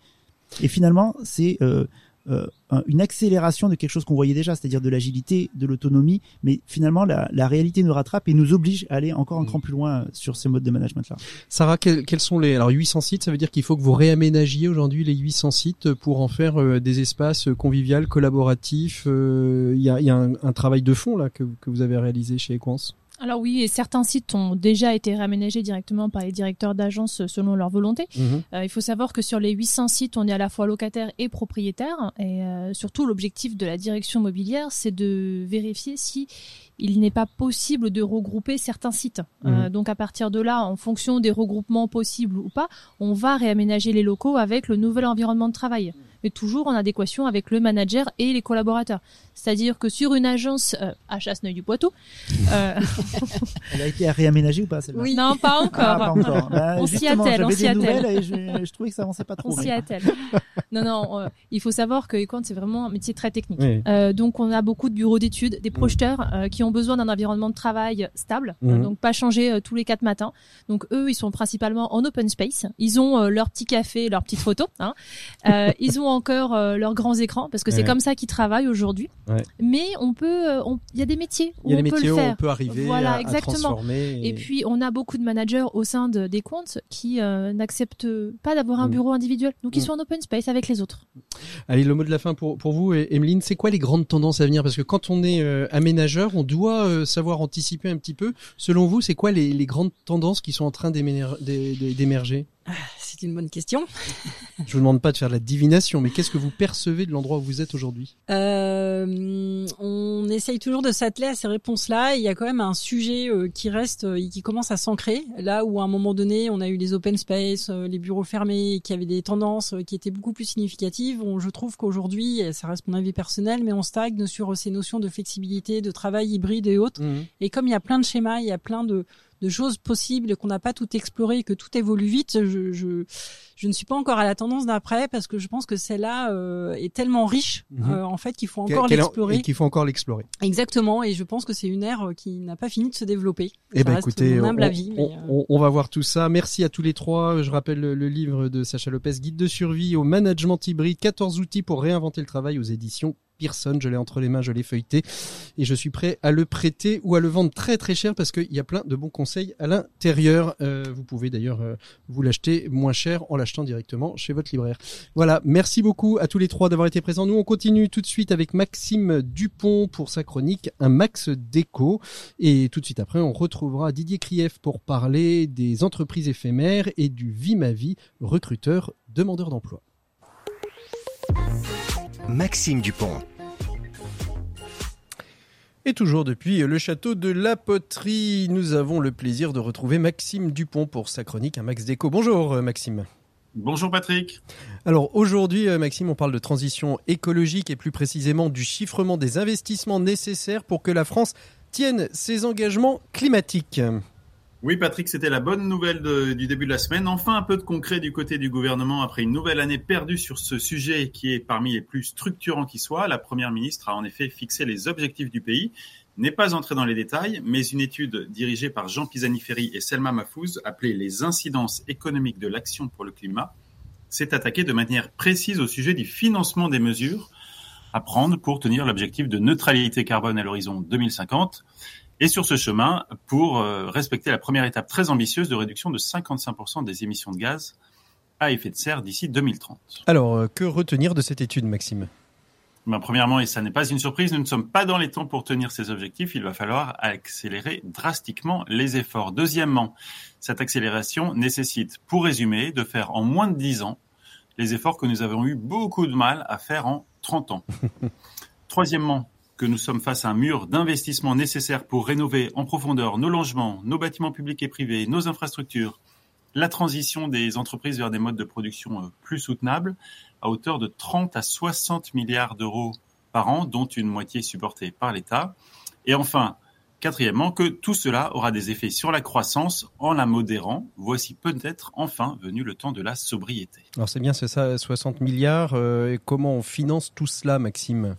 Et finalement, c'est euh, euh, un- une accélération de quelque chose qu'on voyait déjà, c'est-à-dire de l'agilité, de l'autonomie, mais finalement, la, la réalité nous rattrape et nous oblige à aller encore un Mm. cran plus loin euh, sur ces modes de management-là. Sarah, quels, quels sont les alors 800 sites Ça veut dire qu'il faut que vous réaménagiez aujourd'hui les 800 sites pour en faire euh, des espaces conviviaux, collaboratifs. euh, Il y, a, y a un, un travail de fond là que, que vous avez réalisé chez Equance. Alors oui, et certains sites ont déjà été réaménagés directement par les directeurs d'agence selon leur volonté. Euh, il faut savoir que sur les 800 sites, on est à la fois locataire et propriétaire. Et euh, surtout, l'objectif de la direction immobilière, c'est de vérifier si il n'est pas possible de regrouper certains sites. Euh, donc à partir de là, en fonction des regroupements possibles ou pas, on va réaménager les locaux avec le nouvel environnement de travail. Mais toujours en adéquation avec le manager et les collaborateurs. C'est-à-dire que sur une agence euh, à Chasseneuil-du-Poitou, euh, Elle a été réaménagée ou pas celle-là oui, non, pas encore. Ah, pas encore. Bah, On s'y attelle, on s'y attelle. je, je trouvais que ça avançait pas trop. On s'y attelle. non, non, euh, il faut savoir que Equant, c'est vraiment un métier très technique. Oui. Euh, donc, on a beaucoup de bureaux d'études, des projeteurs euh, qui ont besoin d'un environnement de travail stable, euh, donc pas changer euh, tous les quatre matins. Donc, eux, ils sont principalement en open space. Ils ont euh, leur petit café, leurs petites photos. Hein. Euh, ils ont encore euh, leurs grands écrans parce que c'est Ouais. comme ça qu'ils travaillent aujourd'hui. Ouais. Mais on peut, euh, on- il y a des métiers où Il y a on des peut métiers le où faire. on peut arriver Voilà, à, à exactement. transformer. Et puis, on a beaucoup de managers au sein de, des comptes qui euh, n'acceptent pas d'avoir un Mm. bureau individuel. Donc, ils Mm. sont en open space avec les autres. Allez, le mot de la fin pour, pour vous, Emeline, c'est quoi les grandes tendances à venir? Parce que quand on est euh, aménageur, on doit euh, savoir anticiper un petit peu. Selon vous, c'est quoi les, les grandes tendances qui sont en train d'émerger? C'est une bonne question. Je vous demande pas de faire de la divination, mais qu'est-ce que vous percevez de l'endroit où vous êtes aujourd'hui? Euh, on essaye toujours de s'atteler à ces réponses-là. Il y a quand même un sujet euh, qui reste euh, et qui commence à s'ancrer. Là où à un moment donné, on a eu les open space, les bureaux fermés, qui avaient des tendances qui étaient beaucoup plus significatives. On- je trouve qu'aujourd'hui, ça reste mon avis personnel, mais on stagne sur ces notions de flexibilité, de travail hybride et autres. Et comme il y a plein de schémas, il y a plein de, de choses possibles qu'on n'a pas tout exploré, que tout évolue vite, je, je, je ne suis pas encore à la tendance d'après parce que je pense que celle-là euh, est tellement riche Mhm. euh, en fait qu'il faut encore l'explorer. Qu'il faut encore l'explorer. Exactement, et je pense que c'est une ère euh, qui n'a pas fini de se développer. Eh ben écoutez, on, avis, on- euh, on- on va voir tout ça. Merci à tous les trois. Je rappelle le, le livre de Sacha Lopez, Guide de survie au management hybride, 14 outils pour réinventer le travail aux éditions Pearson. Je l'ai entre les mains, je l'ai feuilleté et je suis prêt à le prêter ou à le vendre très très cher parce qu'il y a plein de bons conseils à l'intérieur. Euh, vous pouvez d'ailleurs euh, vous l'acheter moins cher en l'achetant directement chez votre libraire. Voilà, merci beaucoup à tous les trois d'avoir été présents. Nous, on continue tout de suite avec Maxime Dupont pour sa chronique Un Max Déco. Et tout de suite après, on retrouvera Didier Krief pour parler des entreprises éphémères et du Vimavi, recruteur demandeur d'emploi. Maxime Dupont. Et toujours depuis le château de la Poterie, nous avons le plaisir de retrouver Maxime Dupont pour sa chronique Un Max Déco. Bonjour euh, Maxime. Bonjour Patrick. Alors aujourd'hui, euh, Maxime, on parle de transition écologique et plus précisément du chiffrement des investissements nécessaires pour que la France tienne ses engagements climatiques. Oui Patrick, c'était la bonne nouvelle du début de la semaine. Enfin un peu de concret du côté du gouvernement après une nouvelle année perdue sur ce sujet qui est parmi les plus structurants qui soit. La Première ministre a en effet fixé les objectifs du pays, n'est pas entrée dans les détails, mais une étude dirigée par Jean Pisani-Ferry et Selma Mahfouz, appelée Les incidences économiques de l'action pour le climat, s'est attaquée de manière précise au sujet du financement des mesures à prendre pour tenir l'objectif de neutralité carbone à l'horizon 2050 et sur ce chemin pour euh, respecter la première étape très ambitieuse de réduction de 55% des émissions de gaz à effet de serre d'ici 2030. Alors, euh, que retenir de cette étude, Maxime? Ben, premièrement, et ça n'est pas une surprise, nous ne sommes pas dans les temps pour tenir ces objectifs. Il va falloir accélérer drastiquement les efforts. Deuxièmement, cette accélération nécessite, pour résumer, de faire en moins de 10 ans les efforts que nous avons eu beaucoup de mal à faire en 30 ans. Troisièmement, que nous sommes face à un mur d'investissement nécessaire pour rénover en profondeur nos logements, nos bâtiments publics et privés, nos infrastructures, la transition des entreprises vers des modes de production euh, plus soutenables à hauteur de 30 à 60 milliards d'euros par an, dont une moitié supportée par l'État. Et enfin, quatrièmement, que tout cela aura des effets sur la croissance en la modérant. Voici peut-être enfin venu le temps de la sobriété. Alors c'est bien, c'est ça, 60 milliards. euh, et comment on finance tout cela, Maxime?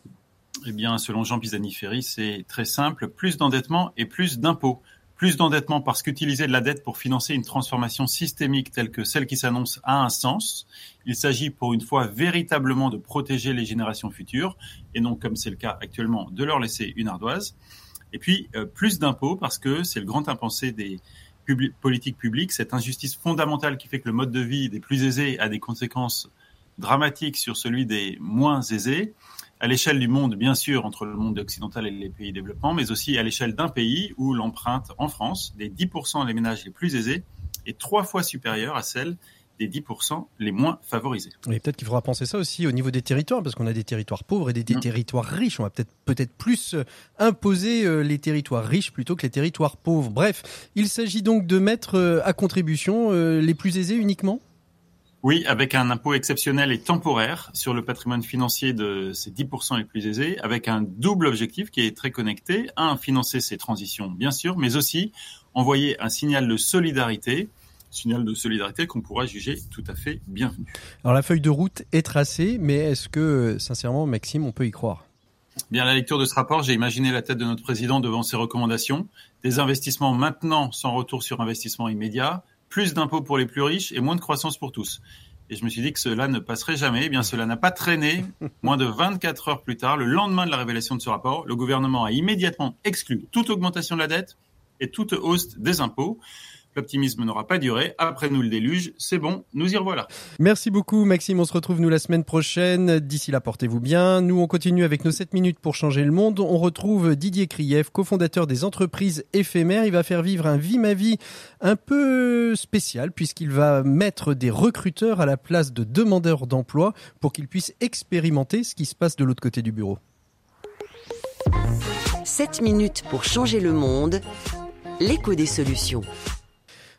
Eh bien, selon Jean Pisani-Ferry, c'est très simple, plus d'endettement et plus d'impôts. Plus d'endettement parce qu'utiliser de la dette pour financer une transformation systémique telle que celle qui s'annonce a un sens. Il s'agit pour une fois véritablement de protéger les générations futures et non, comme c'est le cas actuellement, de leur laisser une ardoise. Et puis, euh, plus d'impôts parce que c'est le grand impensé des politiques publiques, cette injustice fondamentale qui fait que le mode de vie des plus aisés a des conséquences dramatiques sur celui des moins aisés à l'échelle du monde, bien sûr, entre le monde occidental et les pays développants, mais aussi à l'échelle d'un pays où l'empreinte en France des 10% des ménages les plus aisés est trois fois supérieure à celle des 10% les moins favorisés. Et peut-être qu'il faudra penser ça aussi au niveau des territoires, parce qu'on a des territoires pauvres et des, des Mm. territoires riches. On va peut-être peut-être plus euh, imposer euh, les territoires riches plutôt que les territoires pauvres. Bref, il s'agit donc de mettre euh, à contribution les plus aisés uniquement? Oui, avec un impôt exceptionnel et temporaire sur le patrimoine financier de ces 10% les plus aisés, avec un double objectif qui est très connecté. Un, financer ces transitions, bien sûr, mais aussi envoyer un signal de solidarité, signal de solidarité qu'on pourra juger tout à fait bienvenu. Alors la feuille de route est tracée, mais est-ce que, sincèrement, Maxime, on peut y croire? Bien, à la lecture de ce rapport, j'ai imaginé la tête de notre président devant ses recommandations. Des investissements maintenant sans retour sur investissement immédiat, plus d'impôts pour les plus riches et moins de croissance pour tous. Et je me suis dit que cela ne passerait jamais. Eh bien, cela n'a pas traîné. Moins de 24 heures plus tard, le lendemain de la révélation de ce rapport, le gouvernement a immédiatement exclu toute augmentation de la dette et toute hausse des impôts. L'optimisme n'aura pas duré. Après nous le déluge, c'est bon, nous y revoilà. Merci beaucoup Maxime, on se retrouve nous la semaine prochaine. D'ici là, portez-vous bien. Nous, on continue avec nos 7 minutes pour changer le monde. On retrouve Didier Krief, cofondateur des entreprises éphémères. Il va faire vivre un vie ma vie un peu spécial puisqu'il va mettre des recruteurs à la place de demandeurs d'emploi pour qu'ils puissent expérimenter ce qui se passe de l'autre côté du bureau. 7 minutes pour changer le monde. L'écho des solutions.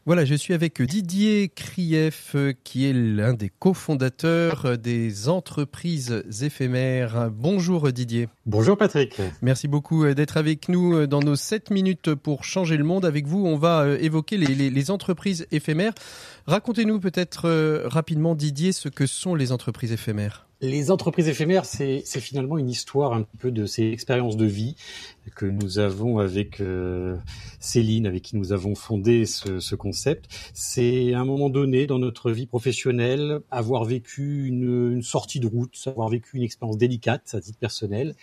Voilà, je suis avec Didier Krief, euh, qui est l'un des cofondateurs euh, des entreprises éphémères. Bonjour Didier. Bonjour Patrick. Merci beaucoup euh, d'être avec nous dans nos 7 minutes pour changer le monde. Avec vous, on va évoquer les, les, les entreprises éphémères. Racontez-nous peut-être rapidement, Didier, ce que sont les entreprises éphémères. Les entreprises éphémères, c'est finalement une histoire un peu de ces expériences de vie que nous avons avec euh, Céline, avec qui nous avons fondé ce, ce concept. C'est à un moment donné dans notre vie professionnelle avoir vécu une, une, sortie de route, avoir vécu une expérience délicate à titre personnel,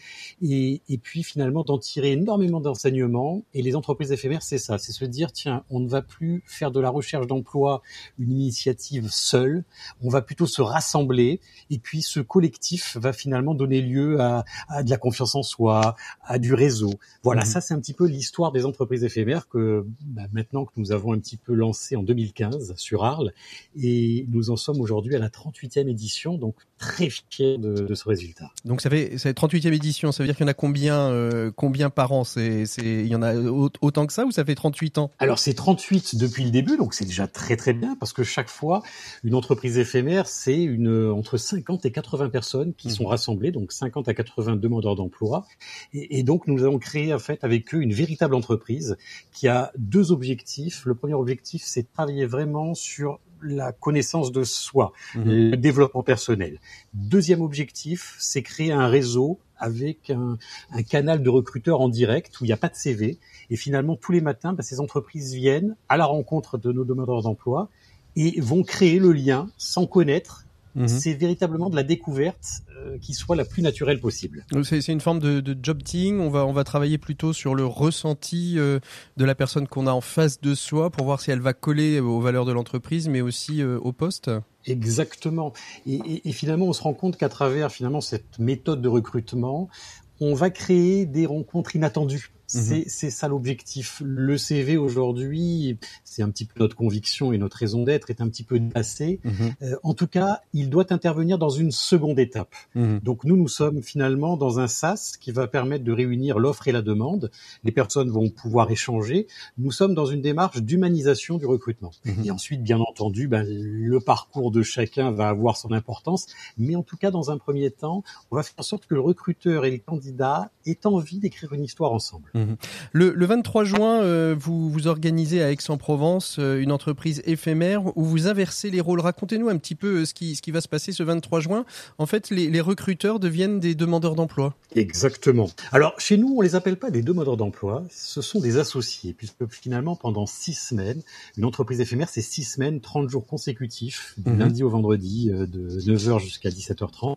et, et puis finalement d'en tirer énormément d'enseignements. Et les entreprises éphémères, c'est ça, c'est se dire tiens, on ne va plus faire de la recherche d'emploi une initiative seule, on va plutôt se rassembler et puis se collectif va finalement donner lieu à, à, de la confiance en soi, à du réseau. Voilà, mmh. ça c'est un petit peu l'histoire des entreprises éphémères que bah, maintenant que nous avons un petit peu lancé en 2015 sur Arles et nous en sommes aujourd'hui à la 38e édition, donc très fiers de, de, ce résultat. Donc ça fait, ça fait 38e édition, ça veut dire qu'il y en a combien, euh, combien par an? C'est, il y en a autant que ça ou ça fait 38 ans? Alors c'est 38 depuis le début, donc c'est déjà très très bien parce que chaque fois une entreprise éphémère c'est une entre 50 et 80 80 personnes qui mmh. sont rassemblées, donc 50 à 80 demandeurs d'emploi. Et, et, donc, nous avons créé, en fait, avec eux, une véritable entreprise qui a deux objectifs. Le premier objectif, c'est de travailler vraiment sur la connaissance de soi, mmh. le développement personnel. Deuxième objectif, c'est créer un réseau avec un, un, canal de recruteurs en direct où il n'y a pas de CV. Et finalement, tous les matins, bah, ces entreprises viennent à la rencontre de nos demandeurs d'emploi et vont créer le lien sans connaître Mmh. C'est véritablement de la découverte euh, qui soit la plus naturelle possible. C'est une forme de, de job team. On va, on va travailler plutôt sur le ressenti euh, de la personne qu'on a en face de soi pour voir si elle va coller aux valeurs de l'entreprise, mais aussi euh, au poste. Exactement. Et, et, et, finalement, on se rend compte qu'à travers finalement cette méthode de recrutement, on va créer des rencontres inattendues. Mhm. C'est ça l'objectif. Le CV aujourd'hui, c'est un petit peu notre conviction et notre raison d'être est un petit peu dépassée. Mmh. Euh, en tout cas, il doit intervenir dans une seconde étape. Mmh. Donc nous, nous sommes finalement dans un SAS qui va permettre de réunir l'offre et la demande. Les personnes vont pouvoir échanger. Nous sommes dans une démarche d'humanisation du recrutement. Mmh. Et ensuite, bien entendu, ben, le parcours de chacun va avoir son importance. Mais en tout cas, dans un premier temps, on va faire en sorte que le recruteur et les candidats aient envie d'écrire une histoire ensemble. Mmh. Le, le, 23 juin, euh, vous, vous organisez à Aix-en-Provence euh, une entreprise éphémère où vous inversez les rôles. Racontez-nous un petit peu euh, ce qui, ce qui va se passer ce 23 juin. En fait, les, les recruteurs deviennent des demandeurs d'emploi. Exactement. Alors, chez nous, on les appelle pas des demandeurs d'emploi, ce sont des associés, puisque finalement, pendant six semaines, une entreprise éphémère, c'est six semaines, 30 jours consécutifs, du mmh. lundi au vendredi, de 9h jusqu'à 17h30.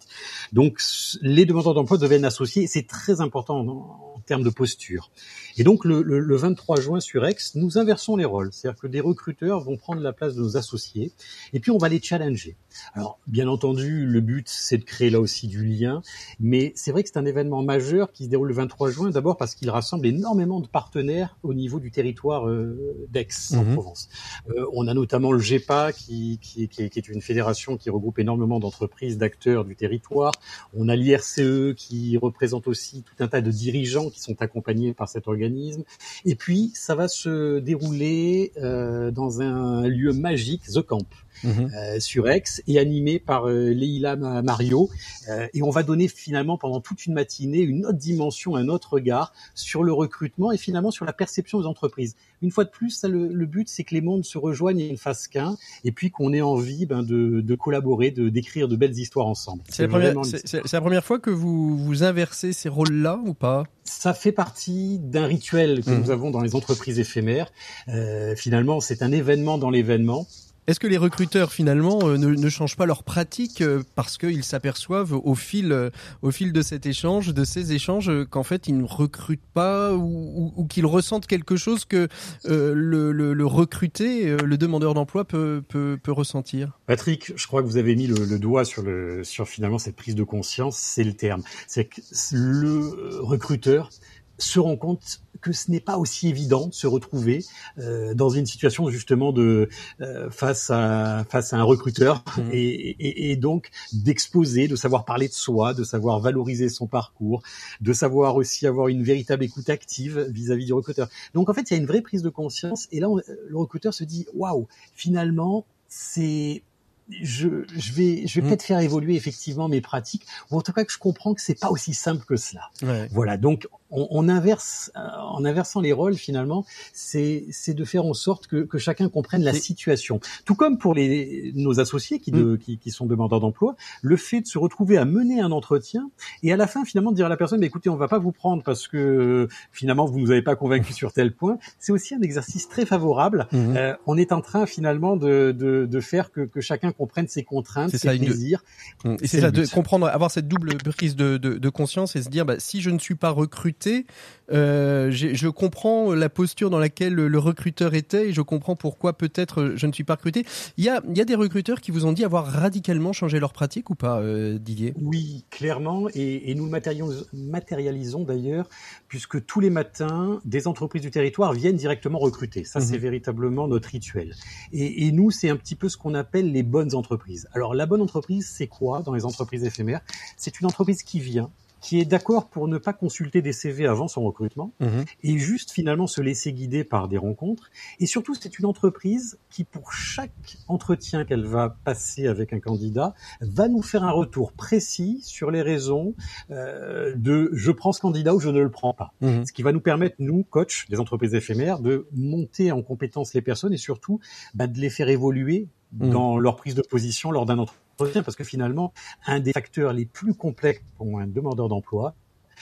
Donc, les demandeurs d'emploi deviennent associés, c'est très important en, en termes de posture. Et donc le, le, le, 23 juin sur Aix, nous inversons les rôles, c'est-à-dire que des recruteurs vont prendre la place de nos associés, et puis on va les challenger. Alors bien entendu, le but c'est de créer là aussi du lien, mais c'est vrai que c'est un événement majeur qui se déroule le 23 juin, d'abord parce qu'il rassemble énormément de partenaires au niveau du territoire euh, d'Aix en mmh. Provence. Euh, on a notamment le GEPA qui, qui, qui, qui, est une fédération qui regroupe énormément d'entreprises, d'acteurs du territoire. On a l'IRCE qui représente aussi tout un tas de dirigeants qui sont accompagnés par cet organisme. Et puis, ça va se dérouler euh, dans un lieu magique, The Camp. Mmh. Euh, sur Aix et animé par euh, Leila Mario euh, et on va donner finalement pendant toute une matinée une autre dimension, un autre regard sur le recrutement et finalement sur la perception des entreprises. Une fois de plus, ça, le, le, but c'est que les mondes se rejoignent et ne fassent qu'un et puis qu'on ait envie ben, de, de, collaborer, de d'écrire de belles histoires ensemble. C'est la, première, la première fois que vous vous inversez ces rôles-là ou pas? Ça fait partie d'un rituel que mmh. nous avons dans les entreprises éphémères. Euh, finalement, c'est un événement dans l'événement Est-ce que les recruteurs finalement euh, ne, changent pas leur pratique euh, parce qu'ils s'aperçoivent au fil, euh, au fil de cet échange, de ces échanges, qu'en fait ils ne recrutent pas ou, qu'ils ressentent quelque chose que le, le, le recruté, le demandeur d'emploi peut ressentir? Patrick, je crois que vous avez mis le, le doigt sur le sur finalement cette prise de conscience, c'est le terme. C'est que le recruteur se rend compte que ce n'est pas aussi évident de se retrouver euh, dans une situation justement de euh, face à face à un recruteur Mhm. et, et, et donc d'exposer, de savoir parler de soi, de savoir valoriser son parcours, de savoir aussi avoir une véritable écoute active vis-à-vis du recruteur. Donc en fait, il y a une vraie prise de conscience et là on- le recruteur se dit waouh, finalement c'est je, je vais, je vais Mhm. peut-être faire évoluer effectivement mes pratiques, ou en tout cas que je comprends que c'est pas aussi simple que cela. ouais. Voilà, donc on, on inverse, euh, en inversant les rôles finalement, c'est c'est de faire en sorte que, que chacun comprenne la situation. Tout comme pour les nos associés qui, de, qui, qui sont demandeurs d'emploi, le fait de se retrouver à mener un entretien et à la fin finalement de dire à la personne, bah, écoutez, on va pas vous prendre parce que euh, finalement vous nous avez pas convaincu sur tel point, c'est aussi un exercice très favorable. Mhm. Euh, on est en train finalement de, de, de faire que, que chacun comprenne ses contraintes, C'est ses ça, une- plaisirs. Mm. Et C'est ça, de comprendre, avoir cette double prise de, de, de conscience et se dire, bah, si je ne suis pas recruté, euh, je comprends la posture dans laquelle le recruteur était et je comprends pourquoi peut-être euh, je ne suis pas recruté. Il y a, il y a des recruteurs qui vous ont dit avoir radicalement changé leur pratique ou pas, euh, Didier? Oui, clairement, et, et nous le matérialisons, d'ailleurs, puisque tous les matins, des entreprises du territoire viennent directement recruter. Ça, Mhm. c'est véritablement notre rituel. Et, et nous, c'est un petit peu ce qu'on appelle les bonnes entreprises. Alors, la bonne entreprise, c'est quoi dans les entreprises éphémères? C'est une entreprise qui vient, qui est d'accord pour ne pas consulter des CV avant son recrutement, et juste finalement se laisser guider par des rencontres. Et surtout, c'est une entreprise qui, pour chaque entretien qu'elle va passer avec un candidat, va nous faire un retour précis sur les raisons euh, de je prends ce candidat ou je ne le prends pas. Mhm. Ce qui va nous permettre, nous, coachs des entreprises éphémères, de monter en compétence les personnes et surtout bah, de les faire évoluer Mhm. dans leur prise de position lors d'un entretien. Parce que finalement, un des facteurs les plus complexes pour un demandeur d'emploi,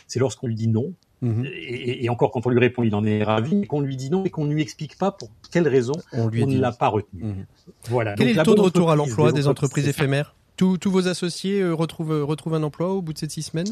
c'est lorsqu'on lui dit non, Mhm. et, et encore quand on lui répond, il en est ravi, mais qu'on lui dit non et qu'on ne lui explique pas pour quelle raison On lui on ne l'a pas retenu. Mhm. Voilà. Quel Donc, est le taux de retour à l'emploi des des entreprises éphémères tous, tous vos associés euh, retrouvent, euh, retrouvent un emploi au bout de ces six semaines?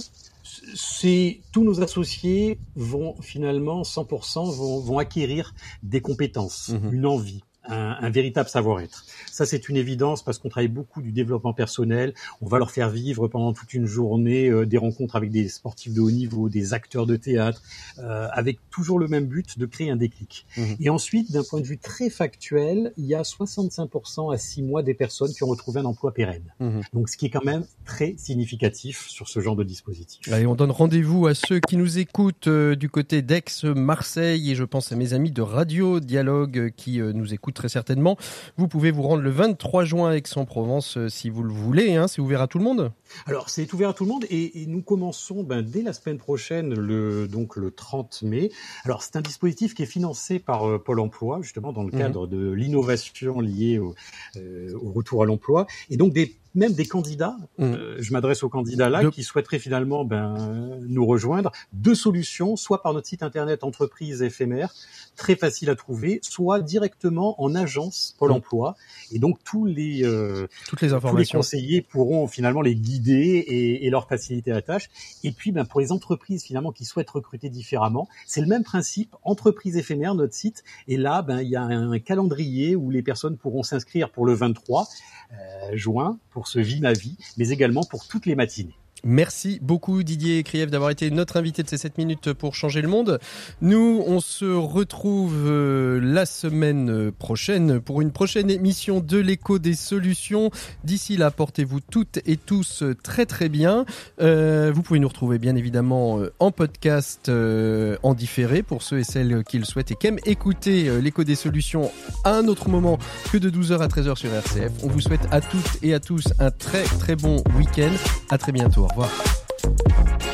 C'est tous nos associés vont finalement 100% vont, vont acquérir des compétences, Mhm. une envie. Un, un véritable savoir-être. Ça, c'est une évidence parce qu'on travaille beaucoup du développement personnel. On va leur faire vivre pendant toute une journée euh, des rencontres avec des sportifs de haut niveau, des acteurs de théâtre, euh, avec toujours le même but de créer un déclic. Mhm. Et ensuite, d'un point de vue très factuel, il y a 65% à 6 mois des personnes qui ont retrouvé un emploi pérenne. Mhm. Donc, ce qui est quand même très significatif sur ce genre de dispositif. Allez, on donne rendez-vous à ceux qui nous écoutent euh, du côté d'Aix, Marseille, et je pense à mes amis de Radio Dialogue euh, qui nous écoutent très certainement. Vous pouvez vous rendre le 23 juin à Aix-en-Provence euh, si vous le voulez. Hein, c'est ouvert à tout le monde. Alors, c'est ouvert à tout le monde et, et nous commençons ben, dès la semaine prochaine, le, donc le 30 mai. Alors, c'est un dispositif qui est financé par euh, Pôle Emploi, justement, dans le Mhm. cadre de l'innovation liée au, euh, au retour à l'emploi. Et donc, des, même des candidats, Mhm. euh, je m'adresse aux candidats là, De- qui souhaiteraient finalement ben, nous rejoindre. Deux solutions, soit par notre site internet entreprise éphémère, très facile à trouver, soit directement en agence Pôle Mhm. emploi. Et donc, tous les... euh, Toutes les tous les conseillers pourront finalement les guider et, et leur faciliter la tâche. Et puis, ben, pour les entreprises finalement qui souhaitent recruter différemment, c'est le même principe. Entreprise éphémère, notre site. Et là, ben, il y a un calendrier où les personnes pourront s'inscrire pour le 23 euh, juin pour ce Vie ma vie, mais également pour toutes les matinées. Merci beaucoup Didier Kriev d'avoir été notre invité de ces 7 minutes pour changer le monde. Nous, on se retrouve euh, la semaine prochaine pour une prochaine émission de l'écho des solutions. D'ici là, portez-vous toutes et tous très très bien. Euh, vous pouvez nous retrouver bien évidemment euh, en podcast en différé pour ceux et celles qui le souhaitent et qui aiment écouter l'écho des solutions à un autre moment que de 12h à 13h sur RCF. On vous souhaite à toutes et à tous un très très bon week-end. À très bientôt. Au revoir.